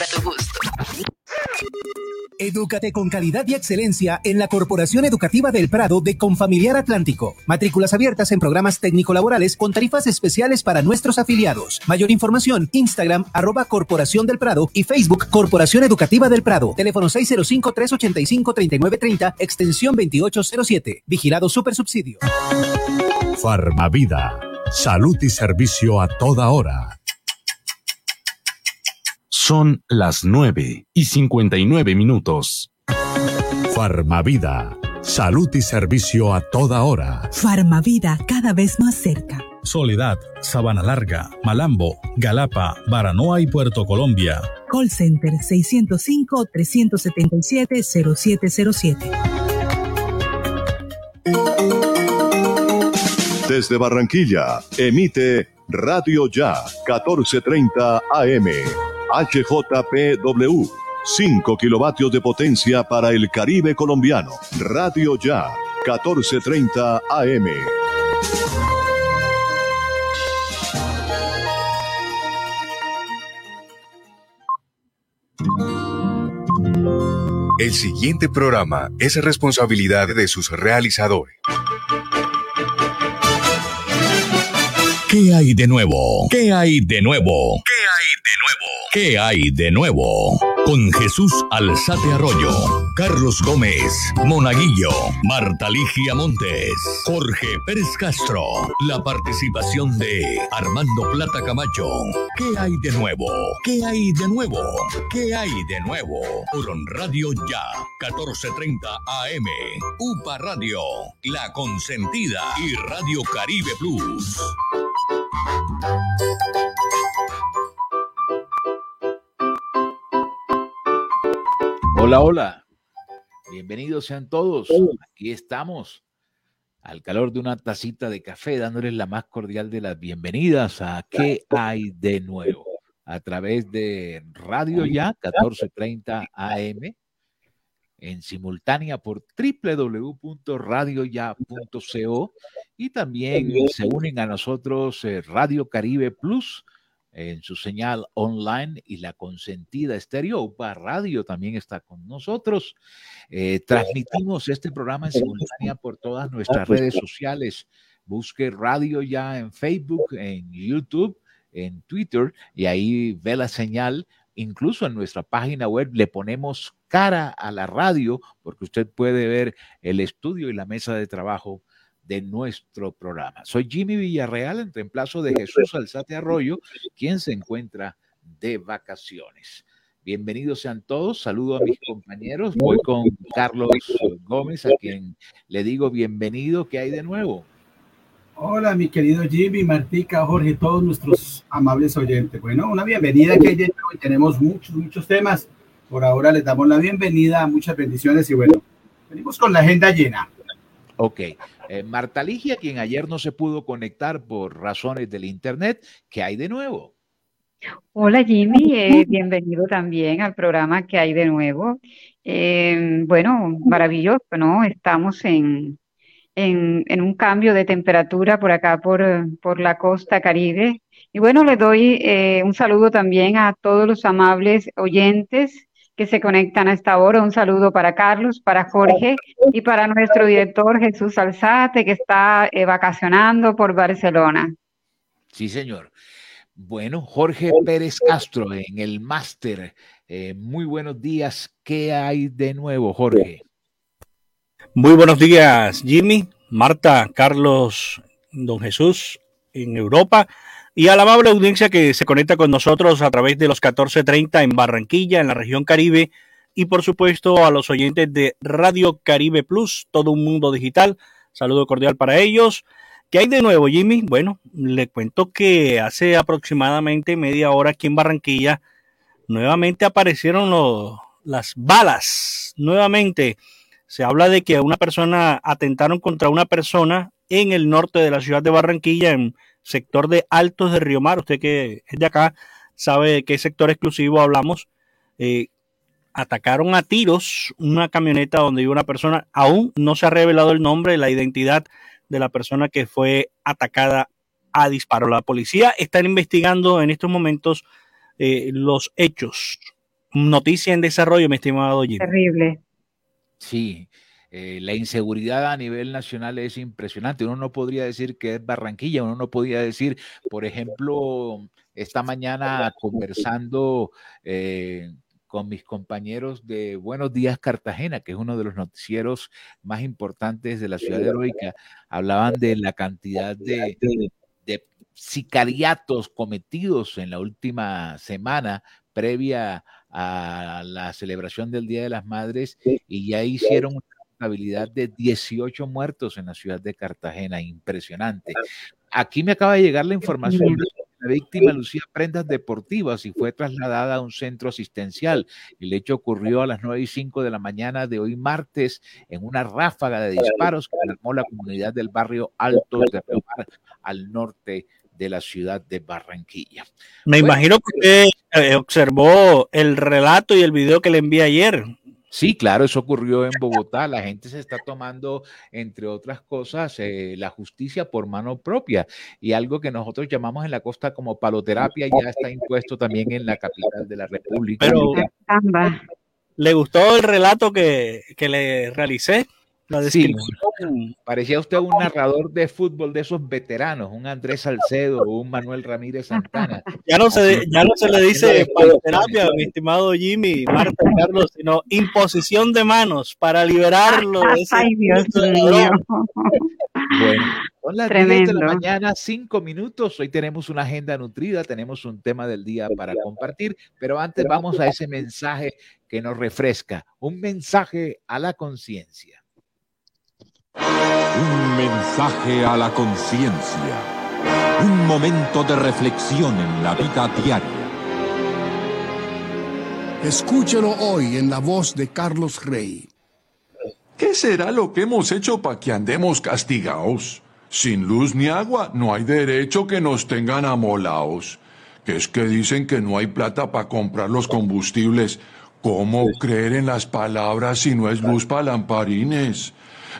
para tu gusto. Edúcate con calidad y excelencia en la Corporación Educativa del Prado de Confamiliar Atlántico. Matrículas abiertas en programas técnico-laborales con tarifas especiales para nuestros afiliados. Mayor información, Instagram, arroba Corporación del Prado y Facebook Corporación Educativa del Prado. Teléfono 605-385-3930, extensión 2807. Vigilado Super Subsidio. Farmavida. Salud y servicio a toda hora. Son las 9 y 59 minutos. Farmavida. Salud y servicio a toda hora. Farmavida cada vez más cerca. Soledad, Sabana Larga, Malambo, Galapa, Baranoa y Puerto Colombia. Call Center 605-377-0707. Desde Barranquilla, emite Radio Ya 1430 AM HJPW. 5 kilovatios de potencia para el Caribe colombiano. Radio Ya, 1430 AM. El siguiente programa es responsabilidad de sus realizadores. ¿Qué hay de nuevo? ¿Qué hay de nuevo? ¿Qué hay de nuevo? ¿Qué hay de nuevo? Con Jesús Alzate Arroyo, Carlos Gómez, Monaguillo, Marta Ligia Montes, Jorge Pérez Castro, la participación de Armando Plata Camacho. ¿Qué hay de nuevo? ¿Qué hay de nuevo? ¿Qué hay de nuevo? Por Radio Ya, 1430 AM, UPA Radio, La Consentida y Radio Caribe Plus. Hola, hola. Bienvenidos sean todos. Aquí estamos al calor de una tacita de café, dándoles la más cordial de las bienvenidas a ¿Qué hay de nuevo? A través de Radio Ya 1430 AM, en simultánea por www.radioya.co y también se unen a nosotros eh, Radio Caribe Plus en su señal online y la consentida estéreo UPA Radio también está con nosotros. Eh, transmitimos este programa en simultánea por todas nuestras redes sociales. Busque Radio ya en Facebook, en YouTube, en Twitter y ahí ve la señal. Incluso en nuestra página web le ponemos cara a la radio porque usted puede ver el estudio y la mesa de trabajo de nuestro programa. Soy Jimmy Villarreal, en reemplazo de Jesús Alzate Arroyo, quien se encuentra de vacaciones. Bienvenidos sean todos, saludo a mis compañeros, voy con Carlos Gómez, a quien le digo bienvenido, ¿qué hay de nuevo? Hola, mi querido Jimmy, Martica, Jorge, todos nuestros amables oyentes. Bueno, una bienvenida que hay de nuevo y tenemos muchos, muchos temas. Por ahora les damos la bienvenida, muchas bendiciones y bueno, venimos con la agenda llena. Ok. Eh, Marta Ligia, quien ayer no se pudo conectar por razones del Internet, ¿qué hay de nuevo? Hola Jimmy, eh, bienvenido también al programa que hay de nuevo. Eh, bueno, maravilloso, ¿no? Estamos en, en, un cambio de temperatura por acá, por, por la costa caribe. Y bueno, le doy un saludo también a todos los amables oyentes que se conectan a esta hora. Un saludo para Carlos, para Jorge y para nuestro director Jesús Alzate, que está eh, vacacionando por Barcelona. Sí, señor. Bueno, Jorge Pérez Castro en el máster. Eh, muy buenos días. ¿Qué hay de nuevo, Jorge? Muy buenos días, Jimmy, Marta, Carlos, don Jesús en Europa y a la amable audiencia que se conecta con nosotros a través de los 1430 en Barranquilla, en la región Caribe, y por supuesto a los oyentes de Radio Caribe Plus, todo un mundo digital. Saludo cordial para ellos. ¿Qué hay de nuevo, Jimmy? Bueno, le cuento que hace aproximadamente media hora aquí en Barranquilla nuevamente aparecieron las balas. Nuevamente se habla de que una persona atentaron contra una persona en el norte de la ciudad de Barranquilla, en sector de Altos de Río Mar. Usted que es de acá sabe de qué sector exclusivo hablamos. Eh, atacaron a tiros una camioneta donde iba una persona. Aún no se ha revelado el nombre, la identidad de la persona que fue atacada a disparo. La policía está investigando en estos momentos eh, los hechos. noticia en desarrollo, mi estimado Jim. Terrible. Sí, eh, la inseguridad a nivel nacional es impresionante. Uno no podría decir que es Barranquilla, uno no podría decir, por ejemplo, esta mañana conversando eh, con mis compañeros de Buenos Días Cartagena, que es uno de los noticieros más importantes de la ciudad heroica, hablaban de la cantidad de, de sicariatos cometidos en la última semana previa a la celebración del Día de las Madres y ya hicieron contabilidad de 18 muertos en la ciudad de Cartagena, impresionante. Aquí me acaba de llegar la información de la víctima lucía prendas deportivas y fue trasladada a un centro asistencial. El hecho ocurrió a las 9 y 5 de la mañana de hoy martes en una ráfaga de disparos que alarmó la comunidad del barrio Alto de Mar al norte de la ciudad de Barranquilla. Me imagino que usted eh, observó el relato y el video que le envié ayer. Sí, claro, eso ocurrió en Bogotá. La gente se está tomando, entre otras cosas, eh, la justicia por mano propia. Y algo que nosotros llamamos en la costa como paloterapia ya está impuesto también en la capital de la República. Pero, ¿le gustó el relato que, que le realicé? Sí, parecía usted un narrador de fútbol de esos veteranos, un Andrés Salcedo o un Manuel Ramírez Santana. Ya no se, ya no se le dice terapia, mi estimado Jimmy, Marta Carlos, sino imposición de manos para liberarlo. De ese Ay, Dios mío. Bueno, son las 10 de la mañana, cinco minutos. Hoy tenemos una agenda nutrida, tenemos un tema del día para compartir, pero antes vamos a ese mensaje que nos refresca, un mensaje a la conciencia. Un mensaje a la conciencia. Un momento de reflexión en la vida diaria. Escúchelo hoy en la voz de Carlos Rey. ¿Qué será lo que hemos hecho para que andemos castigados? Sin luz ni agua no hay derecho que nos tengan amolaos. Que es que dicen que no hay plata para comprar los combustibles. ¿Cómo creer en las palabras si no es luz para lamparines?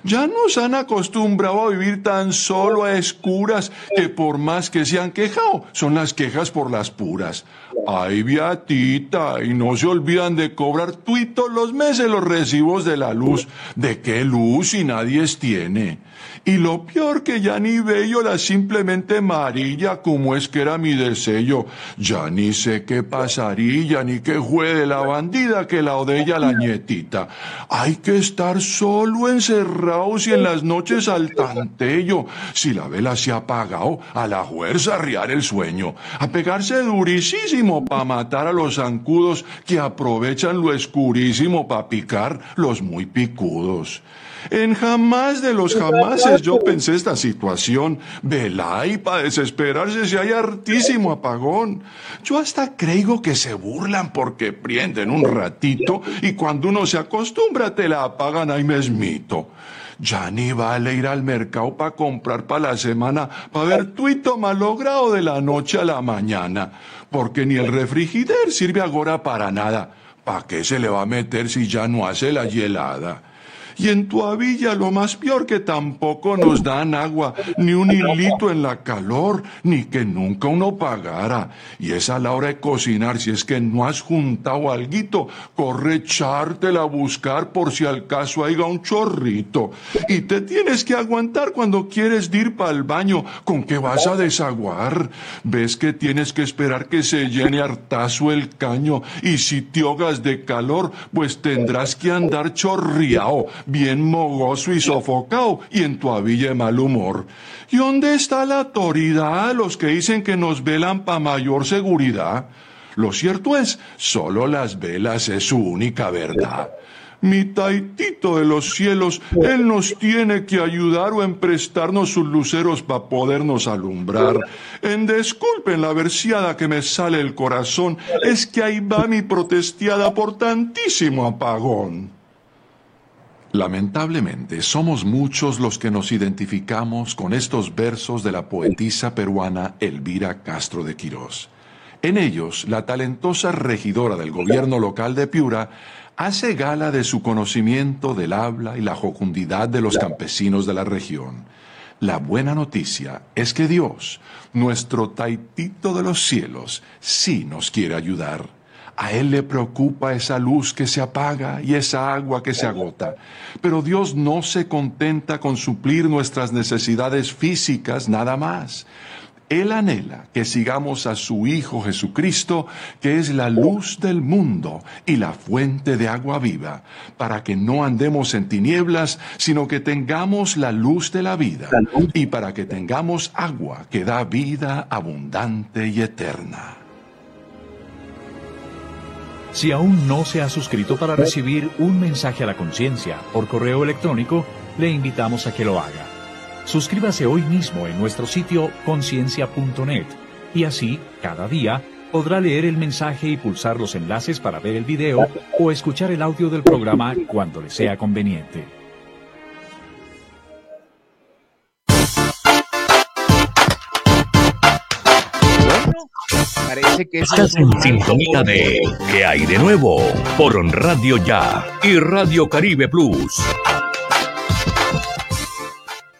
Ya nos han acostumbrado a vivir tan solo a escuras que por más que se han quejado, son las quejas por las puras. Ay, viatita, y no se olvidan de cobrar tuitos los meses los recibos de la luz. ¿De qué luz si nadie tiene? Y lo peor que ya ni bello la simplemente amarilla como es que era mi deseo. Ya ni sé qué pasaría, ni qué juegue la bandida que la odella la nietita. Hay que estar solo encerrados y en las noches al tantello. Si la vela se ha apagado, a la fuerza arriar el sueño. A pegarse durísimo pa' matar a los zancudos que aprovechan lo escurísimo pa' picar los muy picudos. En jamás de los jamases yo pensé esta situación. Velay, para desesperarse si hay hartísimo apagón. Yo hasta creo que se burlan porque prenden un ratito y cuando uno se acostumbra te la apagan ahí mesmito. Ya ni vale ir al mercado para comprar para la semana, para ver tuito malogrado de la noche a la mañana, porque ni el refrigider sirve ahora para nada. ¿Para qué se le va a meter si ya no hace la hielada? Y en tu avilla lo más peor que tampoco nos dan agua, ni un hilito en la calor, ni que nunca uno pagara. Y es a la hora de cocinar, si es que no has juntado alguito, corre echártela a buscar por si al caso haya un chorrito. Y te tienes que aguantar cuando quieres ir para el baño, ¿con qué vas a desaguar? Ves que tienes que esperar que se llene hartazo el caño, y si te ahogas de calor, pues tendrás que andar chorriao bien mogoso y sofocado y en tu avilla de mal humor. ¿Y dónde está la autoridad, los que dicen que nos velan para mayor seguridad? Lo cierto es, solo las velas es su única verdad. Mi taitito de los cielos, Él nos tiene que ayudar o emprestarnos sus luceros para podernos alumbrar. En disculpen la versiada que me sale el corazón, es que ahí va mi protestiada por tantísimo apagón. Lamentablemente, somos muchos los que nos identificamos con estos versos de la poetisa peruana Elvira Castro de Quirós. En ellos, la talentosa regidora del gobierno local de Piura hace gala de su conocimiento del habla y la jocundidad de los campesinos de la región. La buena noticia es que Dios, nuestro taitito de los cielos, sí nos quiere ayudar A Él le preocupa esa luz que se apaga y esa agua que se agota. Pero Dios no se contenta con suplir nuestras necesidades físicas nada más. Él anhela que sigamos a su Hijo Jesucristo, que es la luz del mundo y la fuente de agua viva, para que no andemos en tinieblas, sino que tengamos la luz de la vida, y para que tengamos agua que da vida abundante y eterna. Si aún no se ha suscrito para recibir un mensaje a la conciencia por correo electrónico, le invitamos a que lo haga. Suscríbase hoy mismo en nuestro sitio conciencia.net y así, cada día, podrá leer el mensaje y pulsar los enlaces para ver el video o escuchar el audio del programa cuando le sea conveniente. Parece que Estás en sintonía de ¿Qué hay de nuevo? Por Radio Ya y Radio Caribe Plus.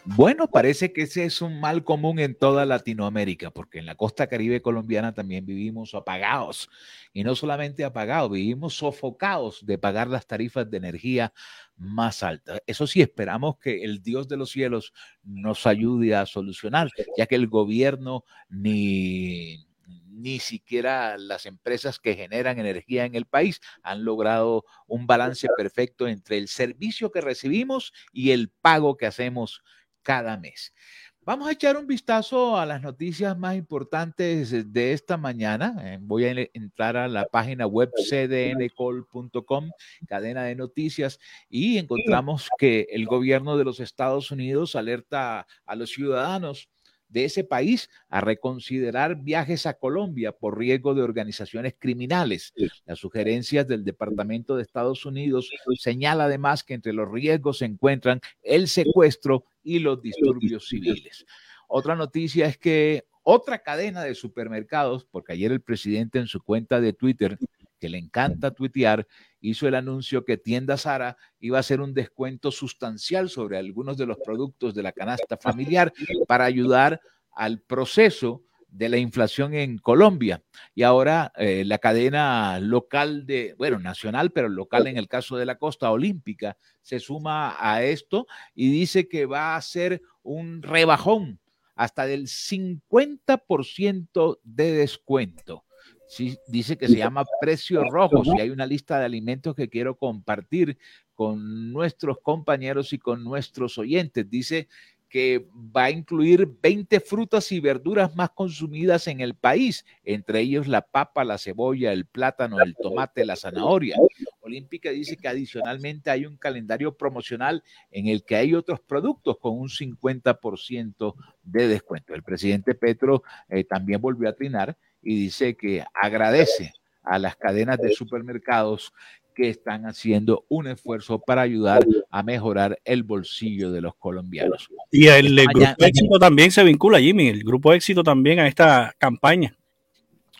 Bueno, parece que ese es un mal común en toda Latinoamérica, porque en la costa caribe colombiana también vivimos apagados. Y no solamente apagados, vivimos sofocados de pagar las tarifas de energía más altas. Eso sí, esperamos que el Dios de los cielos nos ayude a solucionar, ya que el gobierno ni ni siquiera las empresas que generan energía en el país han logrado un balance perfecto entre el servicio que recibimos y el pago que hacemos cada mes. Vamos a echar un vistazo a las noticias más importantes de esta mañana. Eh, voy a entrar a la página web cdncol.com, cadena de noticias, y encontramos que el gobierno de los Estados Unidos alerta a los ciudadanos de ese país a reconsiderar viajes a Colombia por riesgo de organizaciones criminales. Las sugerencias del Departamento de Estados Unidos señala además que entre los riesgos se encuentran el secuestro y los disturbios civiles. Otra noticia es que otra cadena de supermercados, porque ayer el presidente en su cuenta de Twitter, que le encanta tuitear, hizo el anuncio que Tienda Sara iba a hacer un descuento sustancial sobre algunos de los productos de la canasta familiar para ayudar al proceso de la inflación en Colombia. Y ahora eh, la cadena local de, bueno, nacional, pero local en el caso de la costa olímpica, se suma a esto y dice que va a hacer un rebajón hasta del 50% de descuento sí, dice que se llama precios rojos y hay una lista de alimentos que quiero compartir con nuestros compañeros y con nuestros oyentes. Dice que va a incluir 20 frutas y verduras más consumidas en el país, entre ellos la papa, la cebolla, el plátano, el tomate, la zanahoria. Olímpica dice que adicionalmente hay un calendario promocional en el que hay otros productos con un 50% de descuento. El presidente Petro eh, también volvió a trinar y dice que agradece a las cadenas de supermercados que están haciendo un esfuerzo para ayudar a mejorar el bolsillo de los colombianos. Y el, grupo éxito también se vincula, Jimmy, el grupo éxito también a esta campaña.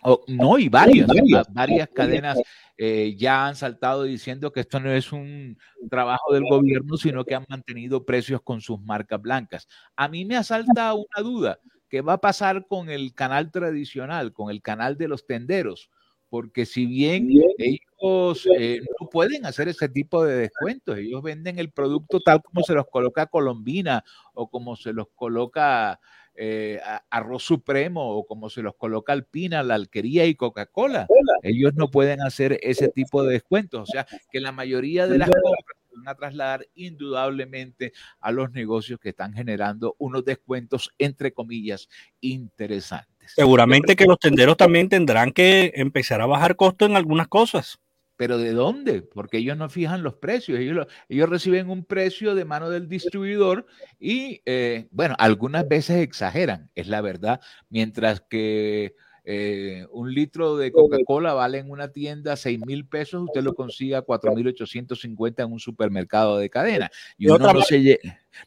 Oh, no, y varias, varias cadenas eh, ya han saltado diciendo que esto no es un trabajo del gobierno, sino que han mantenido precios con sus marcas blancas. A mí me asalta una duda. ¿Qué va a pasar con el canal tradicional, con el canal de los tenderos? Porque si bien ellos eh, no pueden hacer ese tipo de descuentos, ellos venden el producto tal como se los coloca Colombina o como se los coloca eh, Arroz Supremo o como se los coloca Alpina, la Alquería y Coca-Cola. Ellos no pueden hacer ese tipo de descuentos. O sea, que la mayoría de las compras van a trasladar indudablemente a los negocios que están generando unos descuentos, entre comillas, interesantes. Seguramente que los tenderos también tendrán que empezar a bajar costo en algunas cosas. ¿Pero de dónde? Porque ellos no fijan los precios, ellos, ellos reciben un precio de mano del distribuidor y, eh, bueno, algunas veces exageran, es la verdad, mientras que eh, un litro de Coca-Cola vale en una tienda 6 mil pesos, usted lo consiga a 4 mil 850 en un supermercado de cadena. Y uno no se,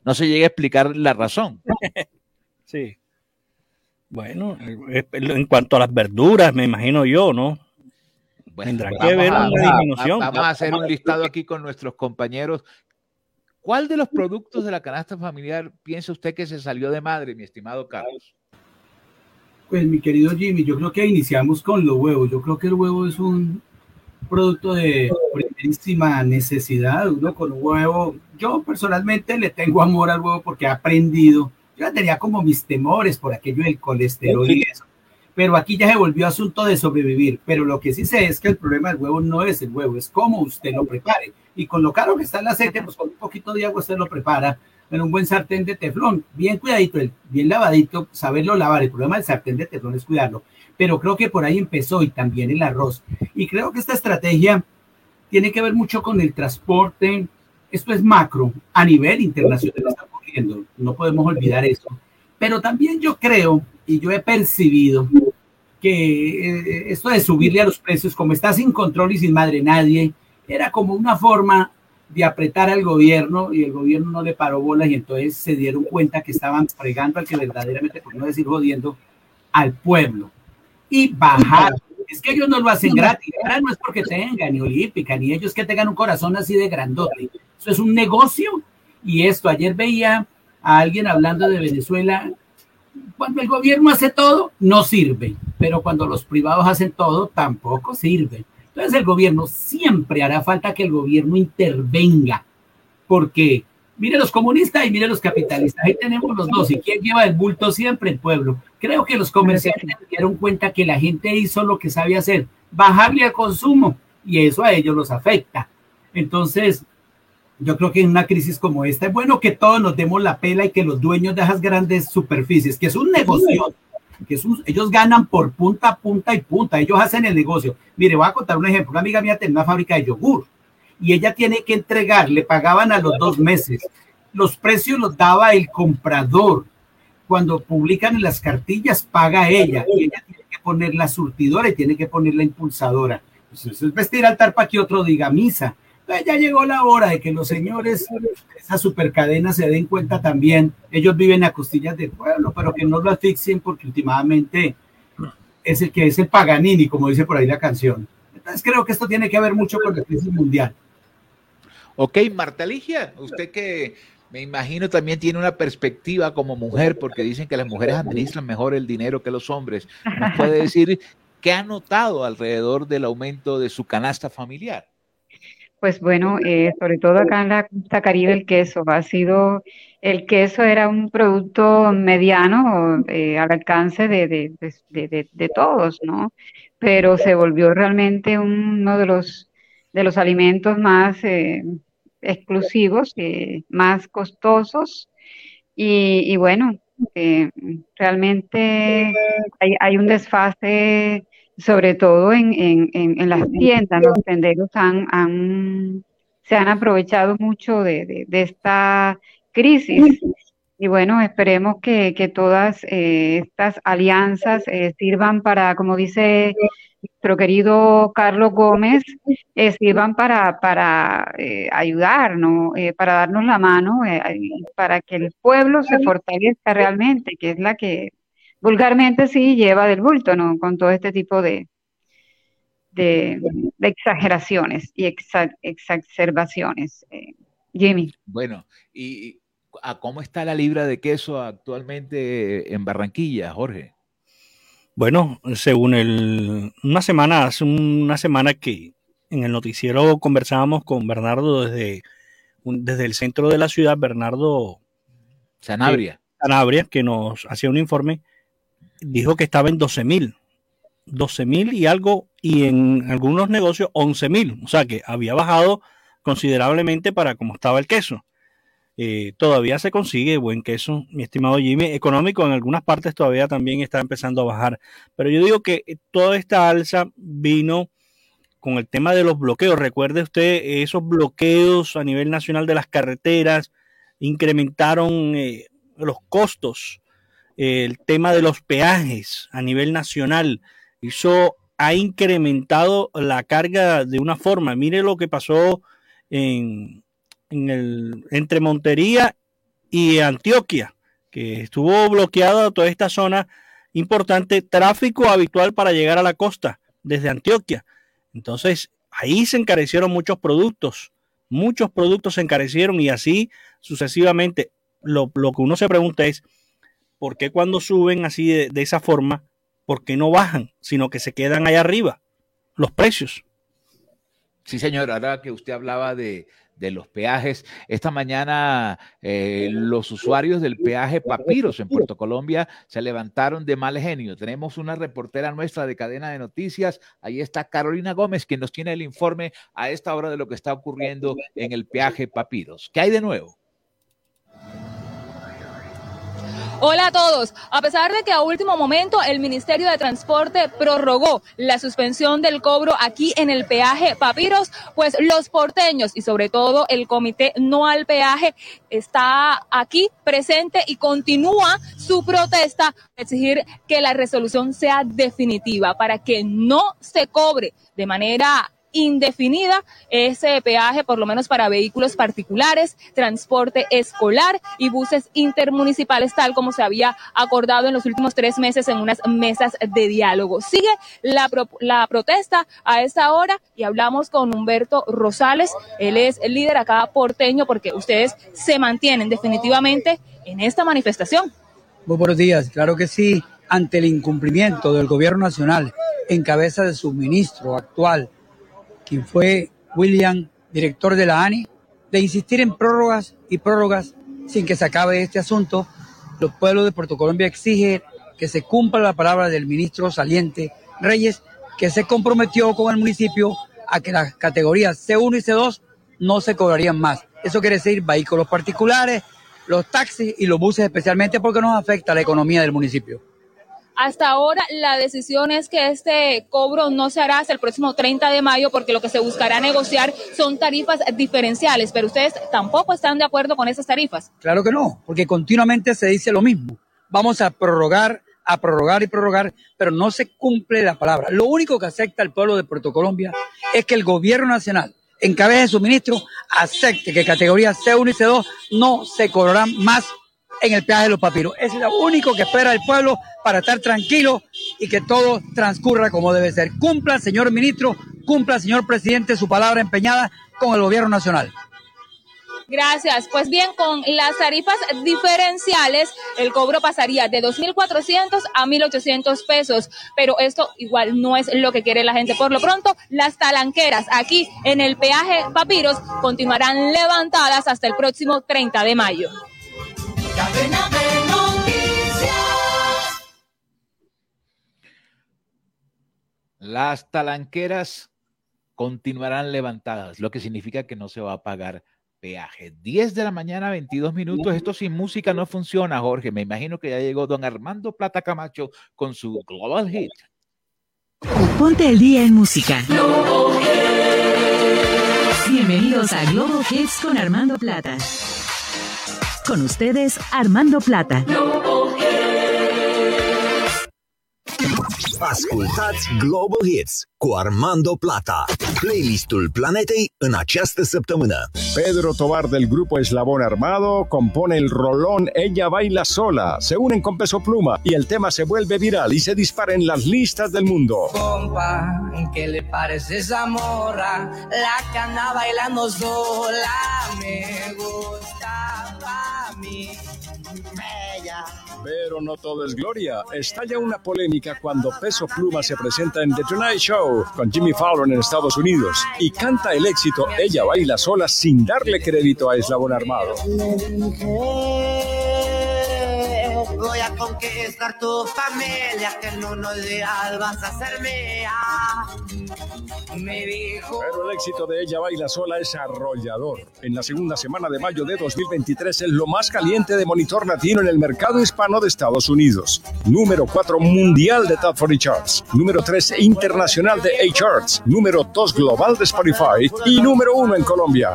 no se llega a explicar la razón. Sí. Bueno, eh, en cuanto a las verduras, me imagino yo, ¿no? Tendrá que ver una disminución. Vamos a hacer un listado aquí con nuestros compañeros. ¿Cuál de los productos de la canasta familiar piensa usted que se salió de madre, mi estimado Carlos? Pues mi querido Jimmy, yo creo que iniciamos con los huevos. Yo creo que el huevo es un, producto de primerísima necesidad, uno con un huevo. Yo personalmente le tengo amor al huevo porque he aprendido. Yo tenía como mis temores por aquello del colesterol y eso. Pero aquí ya se volvió asunto de sobrevivir. Pero lo que sí sé es que el problema del huevo no es el huevo, es cómo usted lo prepare. Y con lo caro que está el aceite, pues con un poquito de agua usted lo prepara en un buen sartén de teflón, bien cuidadito, bien lavadito, saberlo lavar. El problema del sartén de teflón es cuidarlo. Pero creo que por ahí empezó y también el arroz. Y creo que esta estrategia tiene que ver mucho con el transporte. Esto es macro, a nivel internacional está ocurriendo, no podemos olvidar eso. Pero también yo creo y yo he percibido que eh, esto de subirle a los precios, como está sin control y sin madre nadie, era como una forma de apretar al gobierno y el gobierno no le paró bolas y entonces se dieron cuenta que estaban fregando al que verdaderamente, por no decir jodiendo, al pueblo y bajar. Es que ellos no lo hacen gratis, no es porque tengan ni olímpica, ni ellos que tengan un corazón así de grandote. Eso es un negocio y esto, ayer veía a alguien hablando de Venezuela, cuando el gobierno hace todo, no sirve, pero cuando los privados hacen todo, tampoco sirve. Entonces el gobierno siempre hará falta que el gobierno intervenga, porque mire los comunistas y mire los capitalistas, ahí tenemos los dos, y quién lleva el bulto siempre el pueblo. Creo que los comerciantes se dieron cuenta que la gente hizo lo que sabía hacer, bajarle al consumo, y eso a ellos los afecta. Entonces, yo creo que en una crisis como esta es bueno que todos nos demos la pela y que los dueños de esas grandes superficies, que es un negocio, que ellos ganan por punta, punta y punta, ellos hacen el negocio. Mire, voy a contar un ejemplo. Una amiga mía tenía una fábrica de yogur y ella tiene que entregar, le pagaban a los dos meses. Los precios los daba el comprador. Cuando publican en las cartillas, paga ella y ella tiene que poner la surtidora y tiene que poner la impulsadora. Pues eso es vestir al para que otro diga misa. Entonces ya llegó la hora de que los señores de esa supercadena se den cuenta también. Ellos viven a costillas del pueblo, pero que no lo asfixien porque últimamente es el que es el Paganini, como dice por ahí la canción. Entonces creo que esto tiene que ver mucho con la crisis mundial. Ok, Marta Ligia, usted que me imagino también tiene una perspectiva como mujer, porque dicen que las mujeres administran mejor el dinero que los hombres. ¿Nos puede decir qué ha notado alrededor del aumento de su canasta familiar? Pues bueno, eh, sobre todo acá en la costa caribe el queso ha sido, el queso era un producto mediano eh, al alcance de, de, de, todos, ¿no? Pero se volvió realmente uno de los, de los alimentos más eh, exclusivos, más costosos y, y bueno, realmente hay un desfase sobre todo en, en, en, las tiendas, los tenderos han, han, se han aprovechado mucho de, de, esta crisis. Y bueno, esperemos que, que todas eh, estas alianzas eh, sirvan para, como dice nuestro querido Carlos Gómez, eh, sirvan para, para ayudar, ¿no? para darnos la mano, para que el pueblo se fortalezca realmente, que es la que vulgarmente sí lleva del bulto, ¿no? Con todo este tipo de, de, exageraciones y exacerbaciones. Eh, Jimmy. Bueno, ¿y a cómo está la libra de queso actualmente en Barranquilla, Jorge? Bueno, según el, una semana, hace una semana que en el noticiero conversábamos con Bernardo desde, desde el centro de la ciudad, Bernardo Sanabria. Sanabria, que nos hacía un informe dijo que estaba en 12 mil. 12 mil y algo, y en algunos negocios 11 mil. O sea que había bajado considerablemente para como estaba el queso. Eh, todavía se consigue buen queso, mi estimado Jimmy. Económico en algunas partes todavía también está empezando a bajar. Pero yo digo que toda esta alza vino con el tema de los bloqueos. Recuerde usted esos bloqueos a nivel nacional de las carreteras incrementaron eh, los costos el tema de los peajes a nivel nacional. Eso ha incrementado la carga de una forma. Mire lo que pasó en, el, entre Montería y Antioquia, que estuvo bloqueada toda esta zona importante, tráfico habitual para llegar a la costa desde Antioquia. Entonces, ahí se encarecieron muchos productos, muchos productos se encarecieron y así sucesivamente. Lo, lo que uno se pregunta es, ¿por qué cuando suben así de, esa forma, por qué no bajan, sino que se quedan ahí arriba los precios? Sí, señor, ahora que usted hablaba de, de los peajes. Esta mañana eh, los usuarios del peaje Papiros en Puerto Colombia se levantaron de mal genio. Tenemos una reportera nuestra de cadena de noticias. Ahí está Carolina Gómez, quien nos tiene el informe a esta hora de lo que está ocurriendo en el peaje Papiros. ¿Qué hay de nuevo? Hola a todos. A pesar de que a último momento el Ministerio de Transporte prorrogó la suspensión del cobro aquí en el peaje Papiros, pues los porteños y sobre todo el Comité No al Peaje está aquí presente y continúa su protesta exigir que la resolución sea definitiva para que no se cobre de manera indefinida ese peaje, por lo menos para vehículos particulares, transporte escolar y buses intermunicipales, tal como se había acordado en los últimos tres meses en unas mesas de diálogo. Sigue la, la protesta a esta hora y hablamos con Humberto Rosales. Él es el líder acá porteño porque ustedes se mantienen definitivamente en esta manifestación. Muy buenos días, claro que sí, ante el incumplimiento del gobierno nacional en cabeza de su ministro actual, quien fue William, director de la ANI, de insistir en prórrogas y prórrogas sin que se acabe este asunto, los pueblos de Puerto Colombia exigen que se cumpla la palabra del ministro saliente Reyes, que se comprometió con el municipio a que las categorías C1 y C2 no se cobrarían más. Eso quiere decir vehículos particulares, los taxis y los buses especialmente porque nos afecta la economía del municipio. Hasta ahora la decisión es que este cobro no se hará hasta el próximo 30 de mayo porque lo que se buscará negociar son tarifas diferenciales, pero ustedes tampoco están de acuerdo con esas tarifas. Claro que no, porque continuamente se dice lo mismo. Vamos a prorrogar, a prorrogar y prorrogar, pero no se cumple la palabra. Lo único que acepta el pueblo de Puerto Colombia es que el gobierno nacional, en cabeza de su ministro, acepte que categorías C1 y C2 no se cobrarán más en el peaje de los papiros. es lo único que espera el pueblo para estar tranquilo y que todo transcurra como debe ser. Cumpla, señor ministro, cumpla, señor presidente, su palabra empeñada con el gobierno nacional. Gracias. Pues bien, con las tarifas diferenciales, el cobro pasaría de 2.400 a 1.800 pesos, pero esto igual no es lo que quiere la gente. Por lo pronto, las talanqueras aquí en el peaje Papiros continuarán levantadas hasta el próximo 30 de mayo. Cadena de noticias. Las talanqueras continuarán levantadas, lo que significa que no se va a pagar peaje. 10 de la mañana, 22 minutos. Esto sin música no funciona, Jorge. Me imagino que ya llegó don Armando Plata Camacho con su Global Hit. Ponte el día en música. Bienvenidos a Global Hits con Armando Plata. Con ustedes, Armando Plata. Ascultați Global Hits cu Armando Plata, playlistul planetei în această săptămână. Pedro Tobar del grupo Eslabón Armado compone el rolón Ella baila sola. Se unen con Peso Pluma y el tema se vuelve viral y se dispara en las listas del mundo. Compa, ¿qué le parece esa morra? La anda bailando sola me gusta mí. Bella pero no todo es gloria. Estalla una polémica cuando Peso Pluma se presenta en The Tonight Show con Jimmy Fallon en Estados Unidos y canta el éxito Ella baila sola sin darle crédito a Eslabón Armado. Voy a conquistar tu familia, que en unos días vas a hacerme Me dijo. Pero el éxito de ella baila sola es arrollador. En la segunda semana de mayo de 2023 es lo más caliente de monitor latino en el mercado hispano de Estados Unidos. Número 4 mundial de Top 40 Charts. Número 3 internacional de A Charts. Número 2 global de Spotify. Y número 1 en Colombia.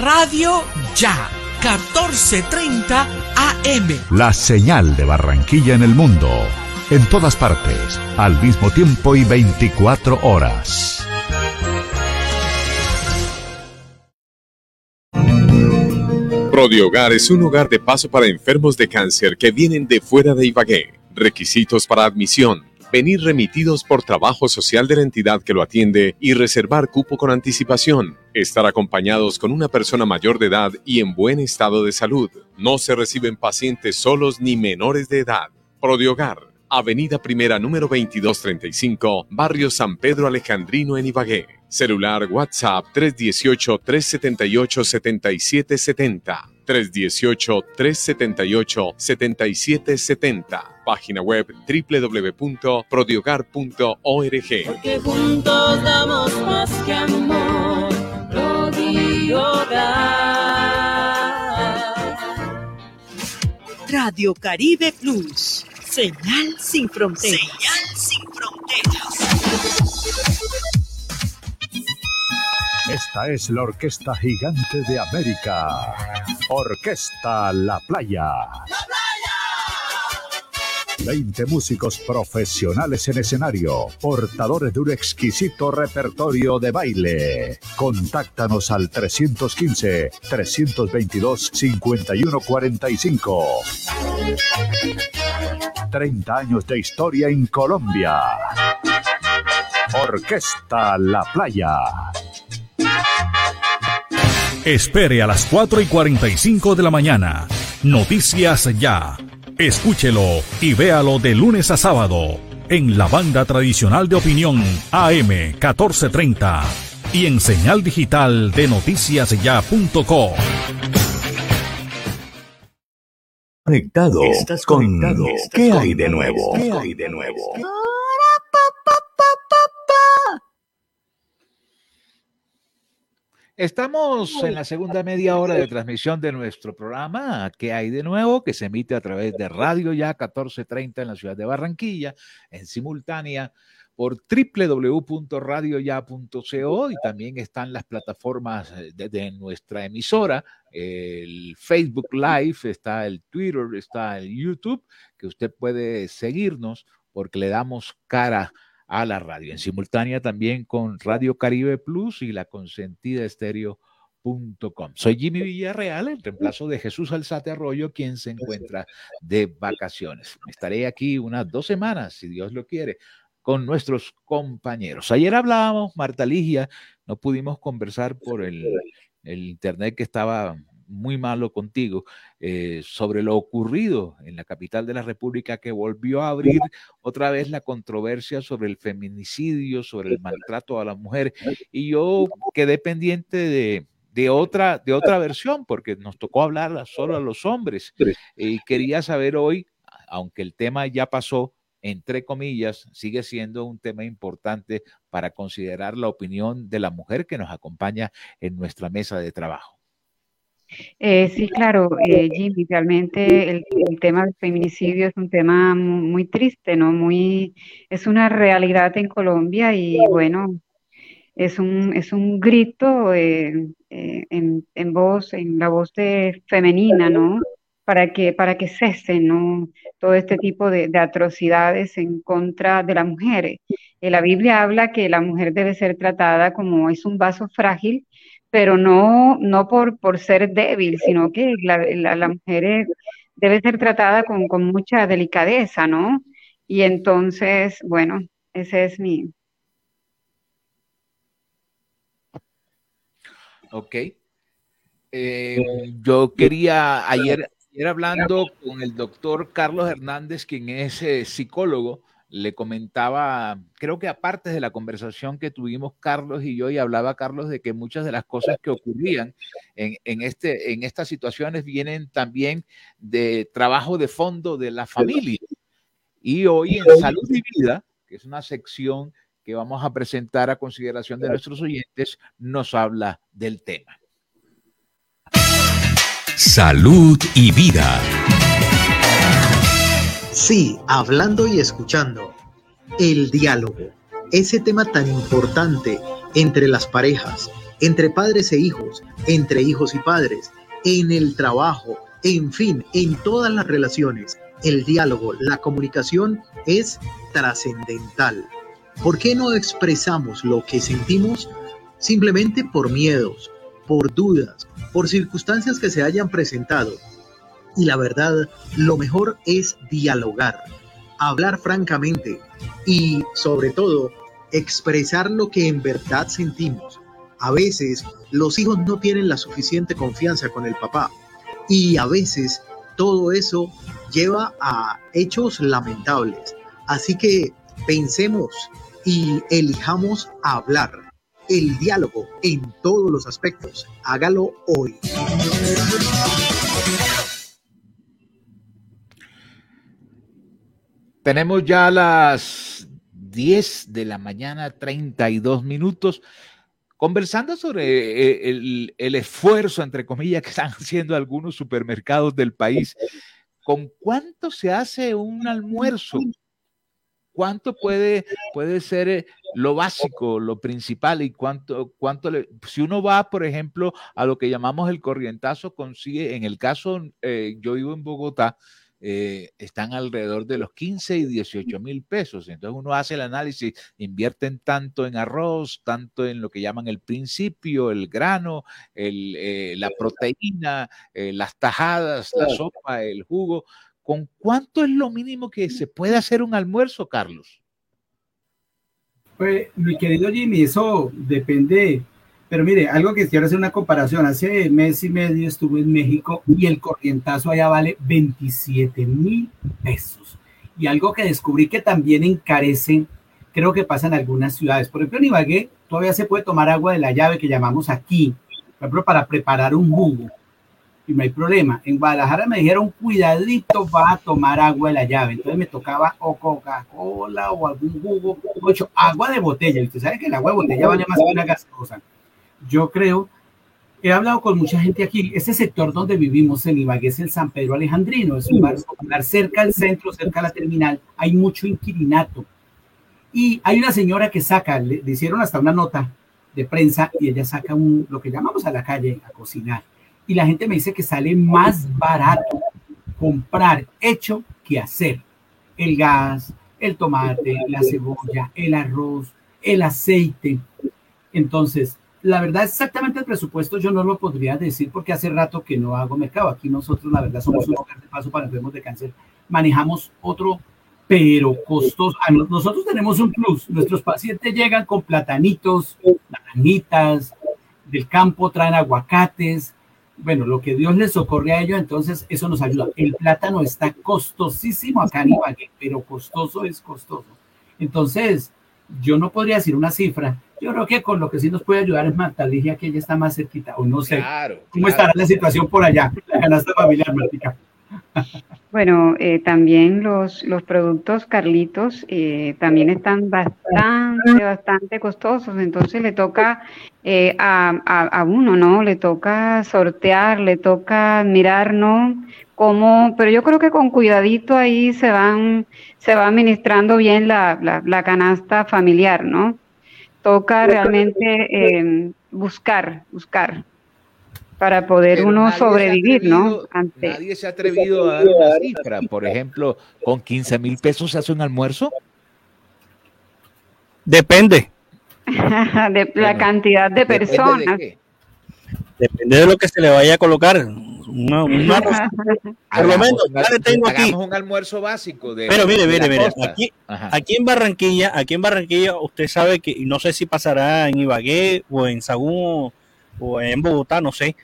Radio Ya, 1430 AM. La señal de Barranquilla en el mundo. En todas partes, al mismo tiempo y 24 horas. Hogar es un hogar de paso para enfermos de cáncer que vienen de fuera de Ibagué. Requisitos para admisión venir remitidos por trabajo social de la entidad que lo atiende y reservar cupo con anticipación. Estar acompañados con una persona mayor de edad y en buen estado de salud. No se reciben pacientes solos ni menores de edad. Prodiogar. Avenida Primera número 2235, Barrio San Pedro Alejandrino en Ibagué. Celular WhatsApp 318-378-7770. 318-378-7770. Página web www.prodiogar.org. Porque juntos damos más que amor. Radio Caribe Plus. Señal sin fronteras. Señal sin fronteras. Esta es la Orquesta Gigante de América. Orquesta La Playa. ¡La Playa! 20 músicos profesionales en escenario, portadores de un exquisito repertorio de baile. Contáctanos al 315-322-5145. 30 años de historia en Colombia. Orquesta La Playa. Espere a las 4 y 45 de la mañana. Noticias Ya. Escúchelo y véalo de lunes a sábado en la banda tradicional de opinión AM 1430 y en señal digital de noticiasya.com. Conectado con ¿Qué hay de nuevo? ¿Qué hay de nuevo? Estamos en la segunda media hora de transmisión de nuestro programa. ¿Qué hay de nuevo? que se emite a través de Radio Ya 1430 en la ciudad de Barranquilla, en simultánea por www.radioya.co y también están las plataformas de, de, nuestra emisora, el Facebook Live, está el Twitter, está el YouTube, que usted puede seguirnos porque le damos cara a la radio. En simultánea también con Radio Caribe Plus y la consentida estéreo.com. Soy Jimmy Villarreal, el reemplazo de Jesús Alzate Arroyo, quien se encuentra de vacaciones. Estaré aquí unas dos semanas, si Dios lo quiere, con nuestros compañeros. Ayer hablábamos, Marta Ligia, no pudimos conversar por el, el internet que estaba muy malo contigo eh, sobre lo ocurrido en la capital de la República que volvió a abrir otra vez la controversia sobre el feminicidio, sobre el maltrato a la mujer. Y yo quedé pendiente de, de otra, de otra versión, porque nos tocó hablar solo a los hombres. Y quería saber hoy, aunque el tema ya pasó, entre comillas, sigue siendo un tema importante para considerar la opinión de la mujer que nos acompaña en nuestra mesa de trabajo. Eh, sí, claro, eh, Jimmy, realmente el, tema del feminicidio es un tema muy triste, ¿no? Muy, es una realidad en Colombia y bueno, es un, es un grito eh, eh en, en, voz, en la voz de, femenina, ¿no? Para que, para que cesen, ¿no? Todo este tipo de, de atrocidades en contra de la mujer. la Biblia habla que la mujer debe ser tratada como es un vaso frágil pero no, no por, por ser débil, sino que la, la, mujer debe ser tratada con, con, mucha delicadeza, ¿no? Y entonces, bueno, ese es mi... Ok. Eh, yo quería, ayer, ayer hablando con el doctor Carlos Hernández, quien es eh, psicólogo, le comentaba, creo que aparte de la conversación que tuvimos Carlos y yo, y hablaba Carlos de que muchas de las cosas que ocurrían en, en, este, en estas situaciones vienen también de trabajo de fondo de la familia. Y hoy en Salud y Vida, que es una sección que vamos a presentar a consideración de nuestros oyentes, nos habla del tema. Salud y Vida. Sí, hablando y escuchando. El diálogo. Ese tema tan importante entre las parejas, entre padres e hijos, entre hijos y padres, en el trabajo, en fin, en todas las relaciones. El diálogo, la comunicación es trascendental. ¿Por qué no expresamos lo que sentimos simplemente por miedos, por dudas, por circunstancias que se hayan presentado? Y la verdad, lo mejor es dialogar, hablar francamente y, sobre todo, expresar lo que en verdad sentimos. A veces los hijos no tienen la suficiente confianza con el papá y a veces todo eso lleva a hechos lamentables. Así que pensemos y elijamos hablar. El diálogo en todos los aspectos. Hágalo hoy. Tenemos ya las 10 de la mañana, 32 minutos, conversando sobre eh, el, el, esfuerzo, entre comillas, que están haciendo algunos supermercados del país. ¿Con cuánto se hace un almuerzo? ¿Cuánto puede, puede ser eh, lo básico, lo principal y cuánto, cuánto le, si uno va, por ejemplo, a lo que llamamos el corrientazo, consigue, en el caso, eh, yo vivo en Bogotá, eh, están alrededor de los 15 y 18 mil pesos. Entonces uno hace el análisis, invierten tanto en arroz, tanto en lo que llaman el principio, el grano, el, eh, la proteína, eh, las tajadas, la sopa, el jugo. ¿Con cuánto es lo mínimo que se puede hacer un almuerzo, Carlos? Pues, mi querido Jimmy, eso depende pero mire, algo que quiero hacer una comparación. Hace mes y medio estuve en México y el corrientazo allá vale 27 mil pesos. Y algo que descubrí que también encarece, creo que pasa en algunas ciudades. Por ejemplo, en Ibagué todavía se puede tomar agua de la llave que llamamos aquí, por ejemplo, para preparar un jugo. Y no hay problema. En Guadalajara me dijeron, cuidadito, va a tomar agua de la llave. Entonces me tocaba o Coca-Cola o algún jugo, o hecho, agua de botella. Usted sabe que el agua de botella vale más que una gaseosa yo creo, he hablado con mucha gente aquí, ese sector donde vivimos en Ibagué es el San Pedro Alejandrino, es un barrio popular cerca al centro, cerca a la terminal, hay mucho inquilinato. Y hay una señora que saca, le, hicieron hasta una nota de prensa y ella saca un, lo que llamamos a la calle a cocinar. Y la gente me dice que sale más barato comprar hecho que hacer. El gas, el tomate, la cebolla, el arroz, el aceite. Entonces, la verdad, exactamente el presupuesto yo no lo podría decir porque hace rato que no hago mercado. Aquí nosotros, la verdad, somos un lugar de paso para enfermos de cáncer. Manejamos otro, pero costoso. Nosotros tenemos un plus. Nuestros pacientes llegan con platanitos, naranjitas, del campo traen aguacates. Bueno, lo que Dios les socorre a ellos, entonces eso nos ayuda. El plátano está costosísimo acá en Ibagué, pero costoso es costoso. Entonces, yo no podría decir una cifra, yo creo que con lo que sí nos puede ayudar es Marta Ligia, que ella está más cerquita, o no sé. ¿Cómo estará la situación por allá, la canasta familiar, Martica? Bueno, eh, también los, los productos Carlitos eh, también están bastante, bastante costosos, entonces le toca eh, a, a, uno, ¿no? Le toca sortear, le toca mirar, ¿no? Pero yo creo que con cuidadito ahí se van, se va administrando bien la, la, la canasta familiar, ¿no? toca realmente eh, buscar, buscar para poder uno sobrevivir, ¿no? Nadie se ha atrevido a dar una cifra. Por ejemplo, ¿con 15 mil pesos se hace un almuerzo? Depende. de la cantidad de personas. Depende de lo que se le vaya a colocar. No, Por lo menos, tengo aquí. un almuerzo básico. De, Pero mire, mire, mire. Aquí, aquí, en Barranquilla, aquí en Barranquilla, usted sabe que, y no sé si pasará en Ibagué o en Sagún o, en Bogotá, no sé.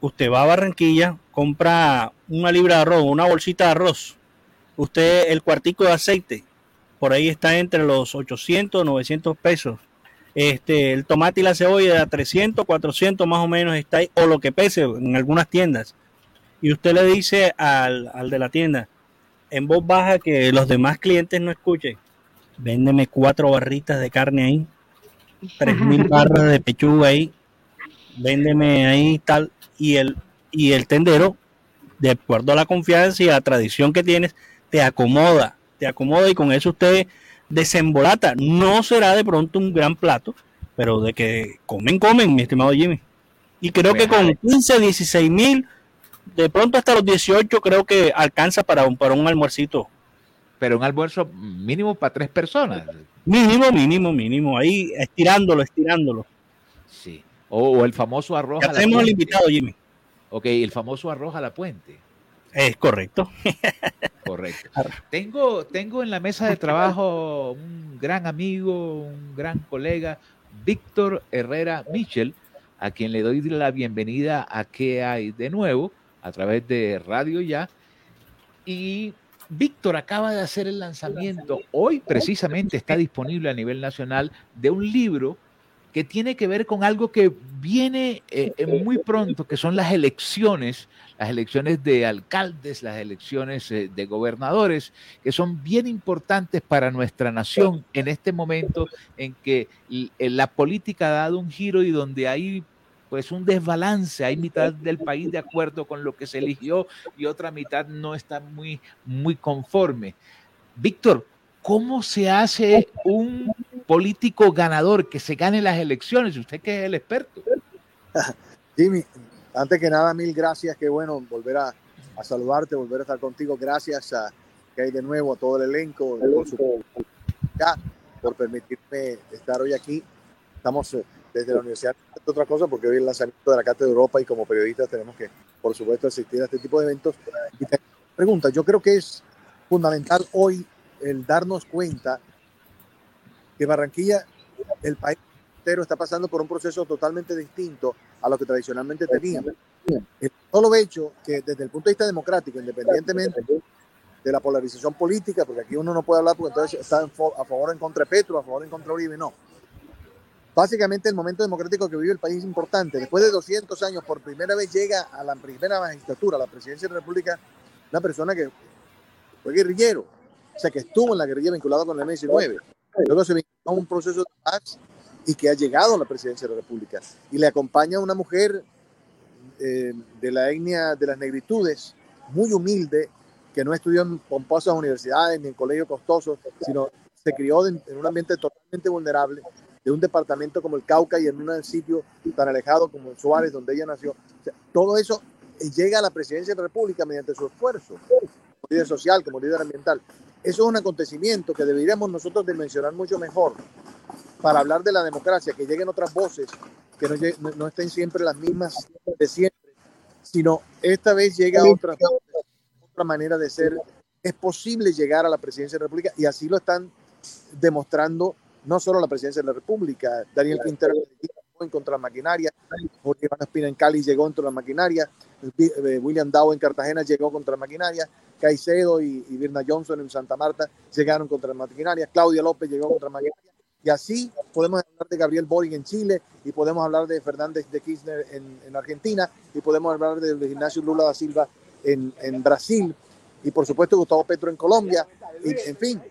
Usted va a Barranquilla, compra una libra de arroz, una bolsita de arroz. Usted, el cuartico de aceite, por ahí está entre los 800, 900 pesos este, el tomate y la cebolla de 300, 400 más o menos está ahí, o lo que pese en algunas tiendas. Y usted le dice al, al de la tienda, en voz baja, que los demás clientes no escuchen, véndeme cuatro barritas de carne ahí, tres mil barras de pechuga ahí, véndeme ahí tal, y el, y el tendero, de acuerdo a la confianza y a la tradición que tienes, te acomoda, te acomoda y con eso usted desembolata. No será de pronto un gran plato, pero de que comen, comen, mi estimado Jimmy. Y creo que con 15, 16 mil, de pronto hasta los 18, creo que alcanza para un, para un almuercito. Pero un almuerzo mínimo para tres personas. Mínimo, mínimo, mínimo. Ahí estirándolo, estirándolo. O, el famoso arroz. Ya tenemos el invitado, Jimmy. Ok, el famoso arroz a la puente. Es correcto. Correcto. Tengo, tengo en la mesa de trabajo un gran amigo, un gran colega, Víctor Herrera Michel, a quien le doy la bienvenida a ¿Qué hay de nuevo? a través de Radio Ya. Y Víctor acaba de hacer el lanzamiento, hoy precisamente está disponible a nivel nacional, de un libro que tiene que ver con algo que viene eh, eh, muy pronto, que son las elecciones, las elecciones de alcaldes, las elecciones eh, de gobernadores, que son bien importantes para nuestra nación en este momento en que la política ha dado un giro y donde hay pues un desbalance, hay mitad del país de acuerdo con lo que se eligió y otra mitad no está muy, muy conforme. Víctor, ¿cómo se hace un político ganador que se gane las elecciones? Usted que es el experto. Jimmy, antes que nada, mil gracias, qué bueno volver a, saludarte, volver a estar contigo. Gracias a que hay de nuevo a todo el elenco, por, su, por permitirme estar hoy aquí. Estamos eh, desde la universidad otra cosa porque hoy es el lanzamiento de la Cátedra de Europa y como periodistas tenemos que, por supuesto, asistir a este tipo de eventos. Y te pregunta, yo creo que es fundamental hoy el darnos cuenta que Barranquilla, el país entero, está pasando por un proceso totalmente distinto a lo que tradicionalmente teníamos. El solo hecho que desde el punto de vista democrático, independientemente de la polarización política, porque aquí uno no puede hablar porque entonces está a favor o en contra de Petro, a favor o en contra de Uribe, no Básicamente el momento democrático que vive el país es importante. Después de 200 años, por primera vez llega a la primera magistratura, a la presidencia de la República, una persona que fue guerrillero, sea, que estuvo en la guerrilla vinculada con el M-19. Luego se vinculó a un proceso de paz y que ha llegado a la presidencia de la República. Y le acompaña una mujer eh, de la etnia de las negritudes, muy humilde, que no estudió en pomposas universidades ni en colegios costosos, sino se crió en un ambiente totalmente vulnerable de un departamento como el Cauca y en un sitio tan alejado como Suárez, donde ella nació. todo eso llega a la presidencia de la República mediante su esfuerzo, como líder social, como líder ambiental. Eso es un acontecimiento que deberíamos nosotros dimensionar mucho mejor para hablar de la democracia, que lleguen otras voces, que no, no estén siempre las mismas de siempre, sino esta vez llega otra, otra manera de ser. Es posible llegar a la presidencia de la República y así lo están demostrando no solo la presidencia de la República, Daniel Quintero llegó en contra la maquinaria, Jorge Iván Espina en Cali llegó contra la maquinaria, eh, William Dow en Cartagena llegó contra la maquinaria, Caicedo y, y Birna Johnson en Santa Marta llegaron contra maquinaria, Claudia López llegó contra maquinaria, y así podemos hablar de Gabriel Boric en Chile, y podemos hablar de Fernández de Kirchner en, Argentina, y podemos hablar de, Ignacio Lula da Silva en, Brasil, y por supuesto Gustavo Petro en Colombia, en fin,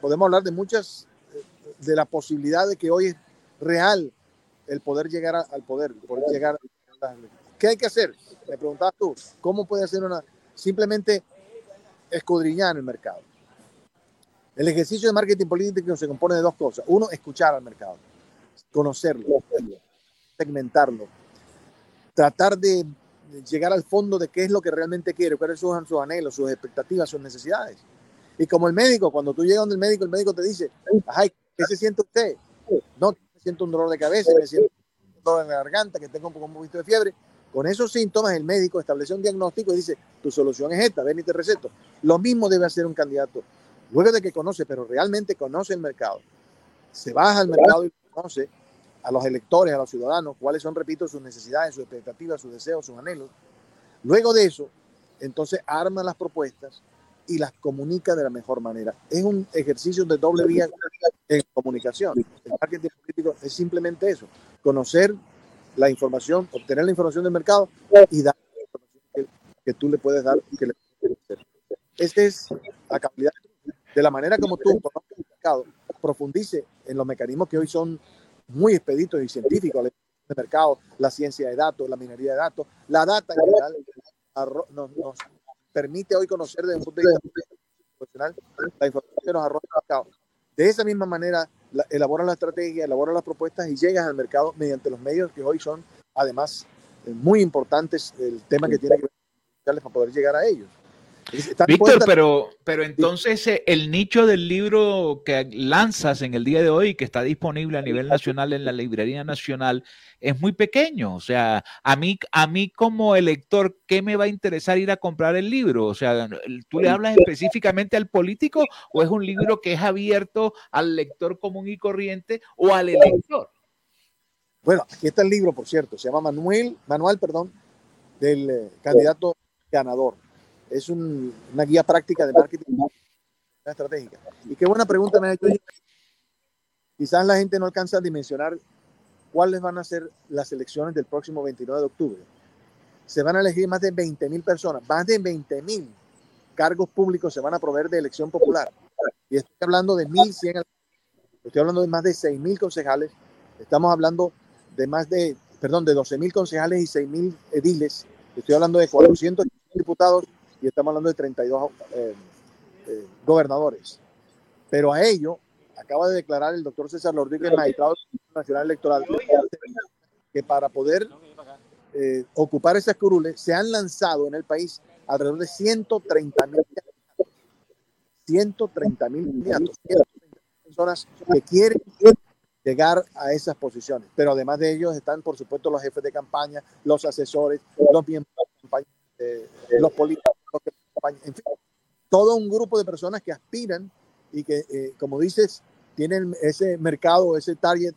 podemos hablar de muchas de la posibilidad de que hoy es real el poder llegar al poder, poder llegar ¿Qué hay que hacer? Me preguntabas tú, ¿cómo puede hacer una? Simplemente escudriñar el mercado. El ejercicio de marketing político se compone de dos cosas. Uno, escuchar al mercado, conocerlo, segmentarlo, tratar de llegar al fondo de qué es lo que realmente quiere, cuáles son sus anhelos, sus expectativas, sus necesidades. Y como el médico, cuando tú llegas donde el médico, el médico te dice, ay, ¿Qué se siente usted? No, me siento un dolor de cabeza, me siento un dolor en la garganta, que tengo un poquito de fiebre. Con esos síntomas, el médico establece un diagnóstico y dice, tu solución es esta, ven y te receto. Lo mismo debe hacer un candidato. Luego de que conoce, pero realmente conoce el mercado, se baja al mercado y conoce a los electores, a los ciudadanos, cuáles son, repito, sus necesidades, sus expectativas, sus deseos, sus anhelos. Luego de eso, entonces arma las propuestas y las comunica de la mejor manera. Es un ejercicio de doble vía en comunicación. El marketing político es simplemente eso, conocer la información, obtener la información del mercado y dar la información que, tú le puedes dar. Que le Esta es la capacidad de la manera como tú el mercado, profundice en los mecanismos que hoy son muy expeditos y científicos del mercado, la ciencia de datos, la minería de datos, la data en general nos, nos permite hoy conocer desde un punto de vista profesional la información que nos arroja el mercado. De esa misma manera, la, elaboran la estrategia, elaboran las propuestas y llegan al mercado mediante los medios que hoy son, además, eh, muy importantes el tema que tiene que ver para poder llegar a ellos. Víctor, pero, pero entonces eh, el nicho del libro que lanzas en el día de hoy, que está disponible a nivel nacional en la Librería Nacional, es muy pequeño. O sea, a mí, a mí como elector, ¿qué me va a interesar ir a comprar el libro? O sea, ¿tú le hablas específicamente al político o es un libro que es abierto al lector común y corriente o al elector? Bueno, aquí está el libro, por cierto, se llama Manuel, Manual, perdón, del eh, candidato ganador es una guía práctica de marketing estratégica. Y qué buena pregunta me ha hecho. Quizás la gente no alcanza a dimensionar cuáles van a ser las elecciones del próximo 29 de octubre. Se van a elegir más de 20 mil personas, más de 20 mil cargos públicos se van a proveer de elección popular. Y estoy hablando de 1.100, estoy hablando de más de 6 mil concejales, estamos hablando de más de, perdón, de 12 mil concejales y 6 mil ediles, estoy hablando de 400 diputados y estamos hablando de 32 eh, eh, gobernadores. Pero a ello acaba de declarar el doctor César Rodríguez, magistrado nacional electoral, que para poder eh, ocupar esas curules se han lanzado en el país alrededor de 130 mil 130 mil personas que quieren llegar a esas posiciones. Pero además de ellos están, por supuesto, los jefes de campaña, los asesores, los miembros de campaña, los políticos, en fin, todo un grupo de personas que aspiran y que, eh, como dices, tienen ese mercado, ese target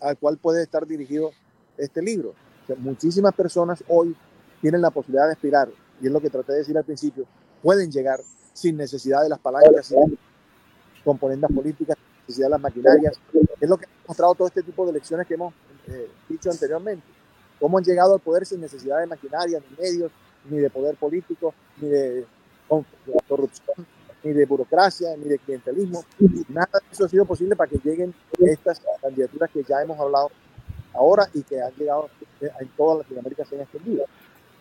al cual puede estar dirigido este libro. muchísimas personas hoy tienen la posibilidad de aspirar, y es lo que traté de decir al principio, pueden llegar sin necesidad de las palancas, sin componentes políticas, sin necesidad de las maquinarias. Es lo que ha mostrado todo este tipo de elecciones que hemos eh, dicho anteriormente. Cómo han llegado al poder sin necesidad de maquinarias, ni medios, ni de poder político, ni de corrupción, ni de burocracia, ni de clientelismo. Nada de eso ha sido posible para que lleguen estas candidaturas que ya hemos hablado ahora y que han llegado en toda Latinoamérica se han extendido.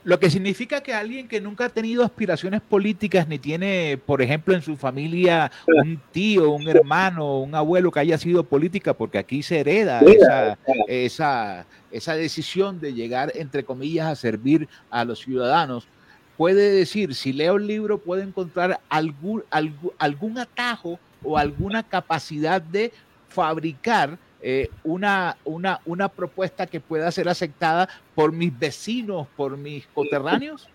Lo que significa que alguien que nunca ha tenido aspiraciones políticas ni tiene, por ejemplo, en su familia un tío, un hermano, un abuelo que haya sido política, porque aquí se hereda esa, esa, esa decisión de llegar, entre comillas, a servir a los ciudadanos, puede decir, si leo el libro, puedo encontrar algún, algún, algún atajo o alguna capacidad de fabricar eh, una, una, una propuesta que pueda ser aceptada por mis vecinos, por mis coterráneos?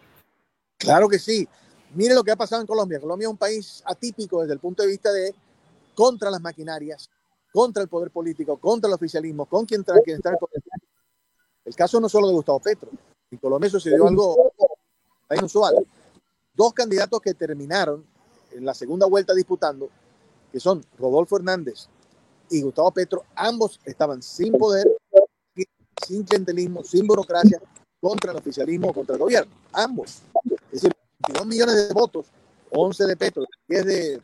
Claro que sí. Mire lo que ha pasado en Colombia. Colombia es un país atípico desde el punto de vista de contra las maquinarias, contra el poder político, contra el oficialismo, con quien, quien está el El caso no solo de Gustavo Petro. En Colombia sucedió algo inusual. Dos candidatos que terminaron en la segunda vuelta disputando, que son Rodolfo Hernández y Gustavo Petro, ambos estaban sin poder, sin clientelismo, sin burocracia, contra el oficialismo, contra el gobierno. Ambos. Es decir, 22 millones de votos, 11 de Petro, 10 de,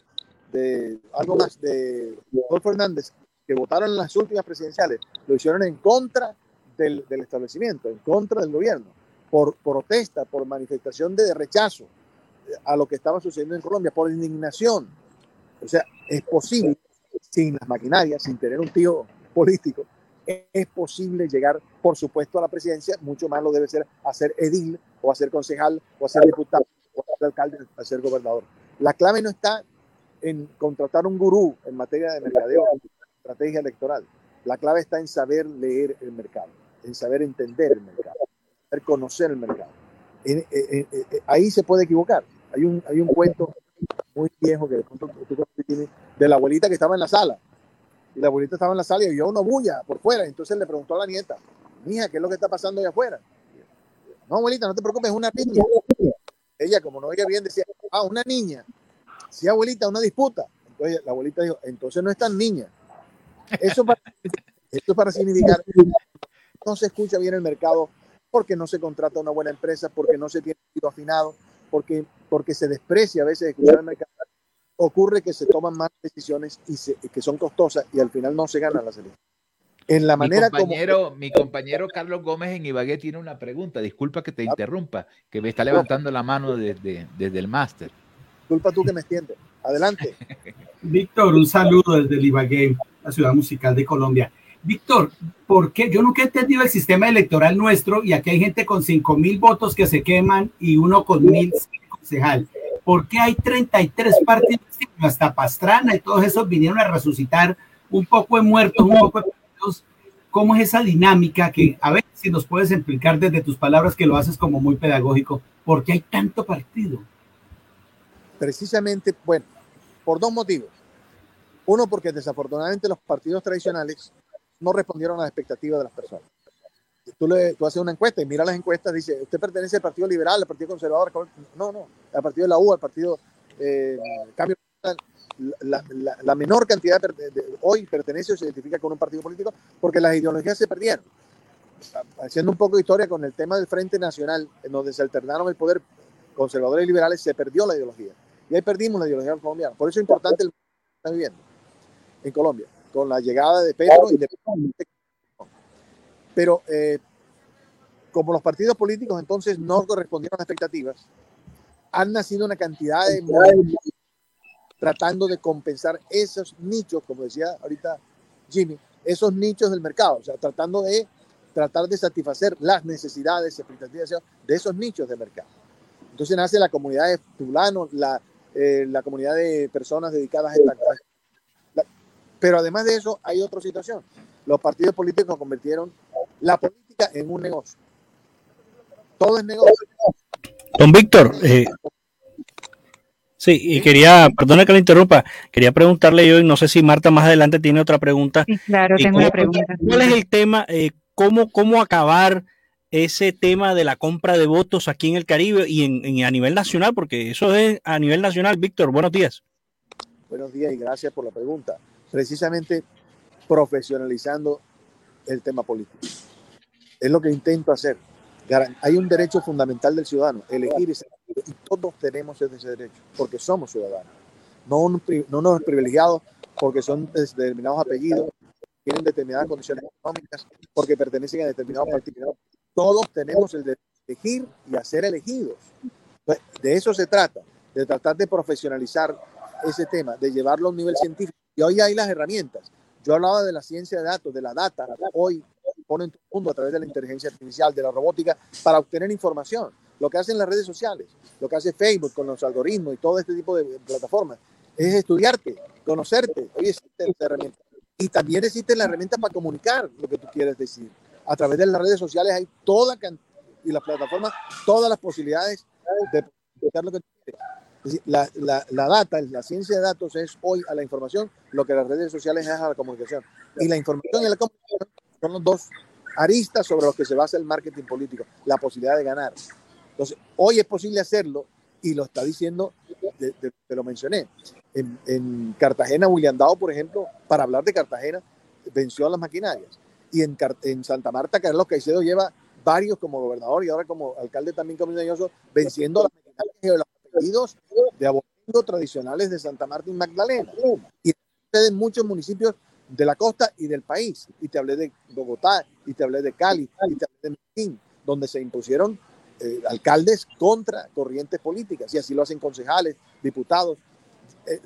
de algo más de Rodolfo Hernández, que votaron en las últimas presidenciales, lo hicieron en contra del, del establecimiento, en contra del gobierno, por protesta, por manifestación de rechazo a lo que estaba sucediendo en Colombia, por indignación. O sea, es posible sin las maquinarias, sin tener un tío político, es posible llegar, por supuesto, a la presidencia, mucho más lo debe ser hacer edil o hacer concejal o hacer diputado o hacer alcalde o ser gobernador. La clave no está en contratar un gurú en materia de mercadeo, estrategia electoral. La clave está en saber leer el mercado, en saber entender el mercado, conocer el mercado. ahí se puede equivocar. Hay un, hay un cuento muy viejo que de de la abuelita que estaba en la sala. Y la abuelita estaba en la sala y vio una bulla por fuera. Entonces le preguntó a la nieta, mija, ¿qué es lo que está pasando allá afuera? No, abuelita, no te preocupes, es una niña. Ella, como no oía bien, decía, ah, una niña. Sí, abuelita, una disputa. Entonces la abuelita dijo, entonces no es tan niña. Eso para, esto para significar no se escucha bien el mercado porque no se contrata una buena empresa, porque no se tiene afinado, porque, porque se desprecia a veces escuchar el mercado ocurre que se toman más decisiones y que son costosas y al final no se ganan las elecciones. En la manera mi compañero, como... Mi compañero Carlos Gómez en Ibagué tiene una pregunta. Disculpa que te interrumpa, que me está levantando la mano desde, desde el máster. Disculpa tú que me extiendes. Adelante. Víctor, un saludo desde el Ibagué, la ciudad musical de Colombia. Víctor, ¿por qué? Yo nunca he entendido el sistema electoral nuestro y aquí hay gente con cinco mil votos que se queman y uno con mil concejal. ¿Por qué hay 33 partidos? Hasta Pastrana y todos esos vinieron a resucitar un poco de muertos, un poco de perdidos. ¿Cómo es esa dinámica que, a ver si nos puedes explicar desde tus palabras que lo haces como muy pedagógico, ¿por qué hay tanto partido? Precisamente, bueno, por dos motivos. Uno, porque desafortunadamente los partidos tradicionales no respondieron a las expectativas de las personas. Tú, le, tú haces una encuesta y mira las encuestas, dice, ¿usted pertenece al Partido Liberal, al Partido Conservador? No, no, al Partido de la U, al Partido eh, Cambio. La, menor cantidad de, de, hoy pertenece o se identifica con un partido político porque las ideologías se perdieron. Haciendo un poco de historia con el tema del Frente Nacional, en donde se alternaron el poder conservadores y liberales, se perdió la ideología. Y ahí perdimos la ideología colombiana. Por eso es importante el que está viviendo en Colombia, con la llegada de Petro y de Pero eh, como los partidos políticos entonces no correspondieron a las expectativas, han nacido una cantidad de tratando de compensar esos nichos, como decía ahorita Jimmy, esos nichos del mercado, o sea, tratando de tratar de satisfacer las necesidades, expectativas de esos nichos de mercado. Entonces nace la comunidad de tulanos, la, eh, la comunidad de personas dedicadas a esta Pero además de eso, hay otra situación. Los partidos políticos convirtieron la política en un negocio. Todo es negocio. Don Víctor, eh, sí, y quería, perdone que le interrumpa, quería preguntarle yo, y no sé si Marta más adelante tiene otra pregunta. Sí, claro, tengo una pregunta. ¿Cuál es el tema? Eh, cómo, ¿Cómo acabar ese tema de la compra de votos aquí en el Caribe y en, en, a nivel nacional? Porque eso es a nivel nacional. Víctor, buenos días. Buenos días y gracias por la pregunta. Precisamente profesionalizando el tema político. Es lo que intento hacer. Hay un derecho fundamental del ciudadano, elegir ese y todos tenemos ese derecho, porque somos ciudadanos. No, un, no privilegiados porque son de determinados apellidos, tienen determinadas condiciones económicas, porque pertenecen a determinados partidos. Todos tenemos el derecho de elegir y a ser elegidos. De eso se trata, de tratar de profesionalizar ese tema, de llevarlo a un nivel científico. Y hoy hay las herramientas. Yo hablaba de la ciencia de datos, de la data. Hoy ponen todo el mundo a través de la inteligencia artificial, de la robótica, para obtener información. Lo que hacen las redes sociales, lo que hace Facebook con los algoritmos y todo este tipo de plataformas, es estudiarte, conocerte. Hoy existe esta herramienta. Y también existe la herramienta para comunicar lo que tú quieres decir. A través de las redes sociales hay toda y las plataformas, todas las posibilidades de lo que tú quieres. La, la, la, data, la ciencia de datos es hoy a la información lo que las redes sociales es a la comunicación. Y la información y la comunicación son los dos aristas sobre los que se basa el marketing político, la posibilidad de ganar. Entonces, hoy es posible hacerlo y lo está diciendo, te, te, lo mencioné. En, en, Cartagena, William Dao, por ejemplo, para hablar de Cartagena, venció a las maquinarias. Y en, en Santa Marta, Carlos Caicedo lleva varios como gobernador y ahora como alcalde también comunitario, venciendo a las maquinarias de abogados tradicionales de Santa Marta y Magdalena. Y en muchos municipios de la costa y del país. Y te hablé de Bogotá, y te hablé de Cali, y te hablé de Medellín, donde se impusieron eh, alcaldes contra corrientes políticas, y así lo hacen concejales, diputados. Eh,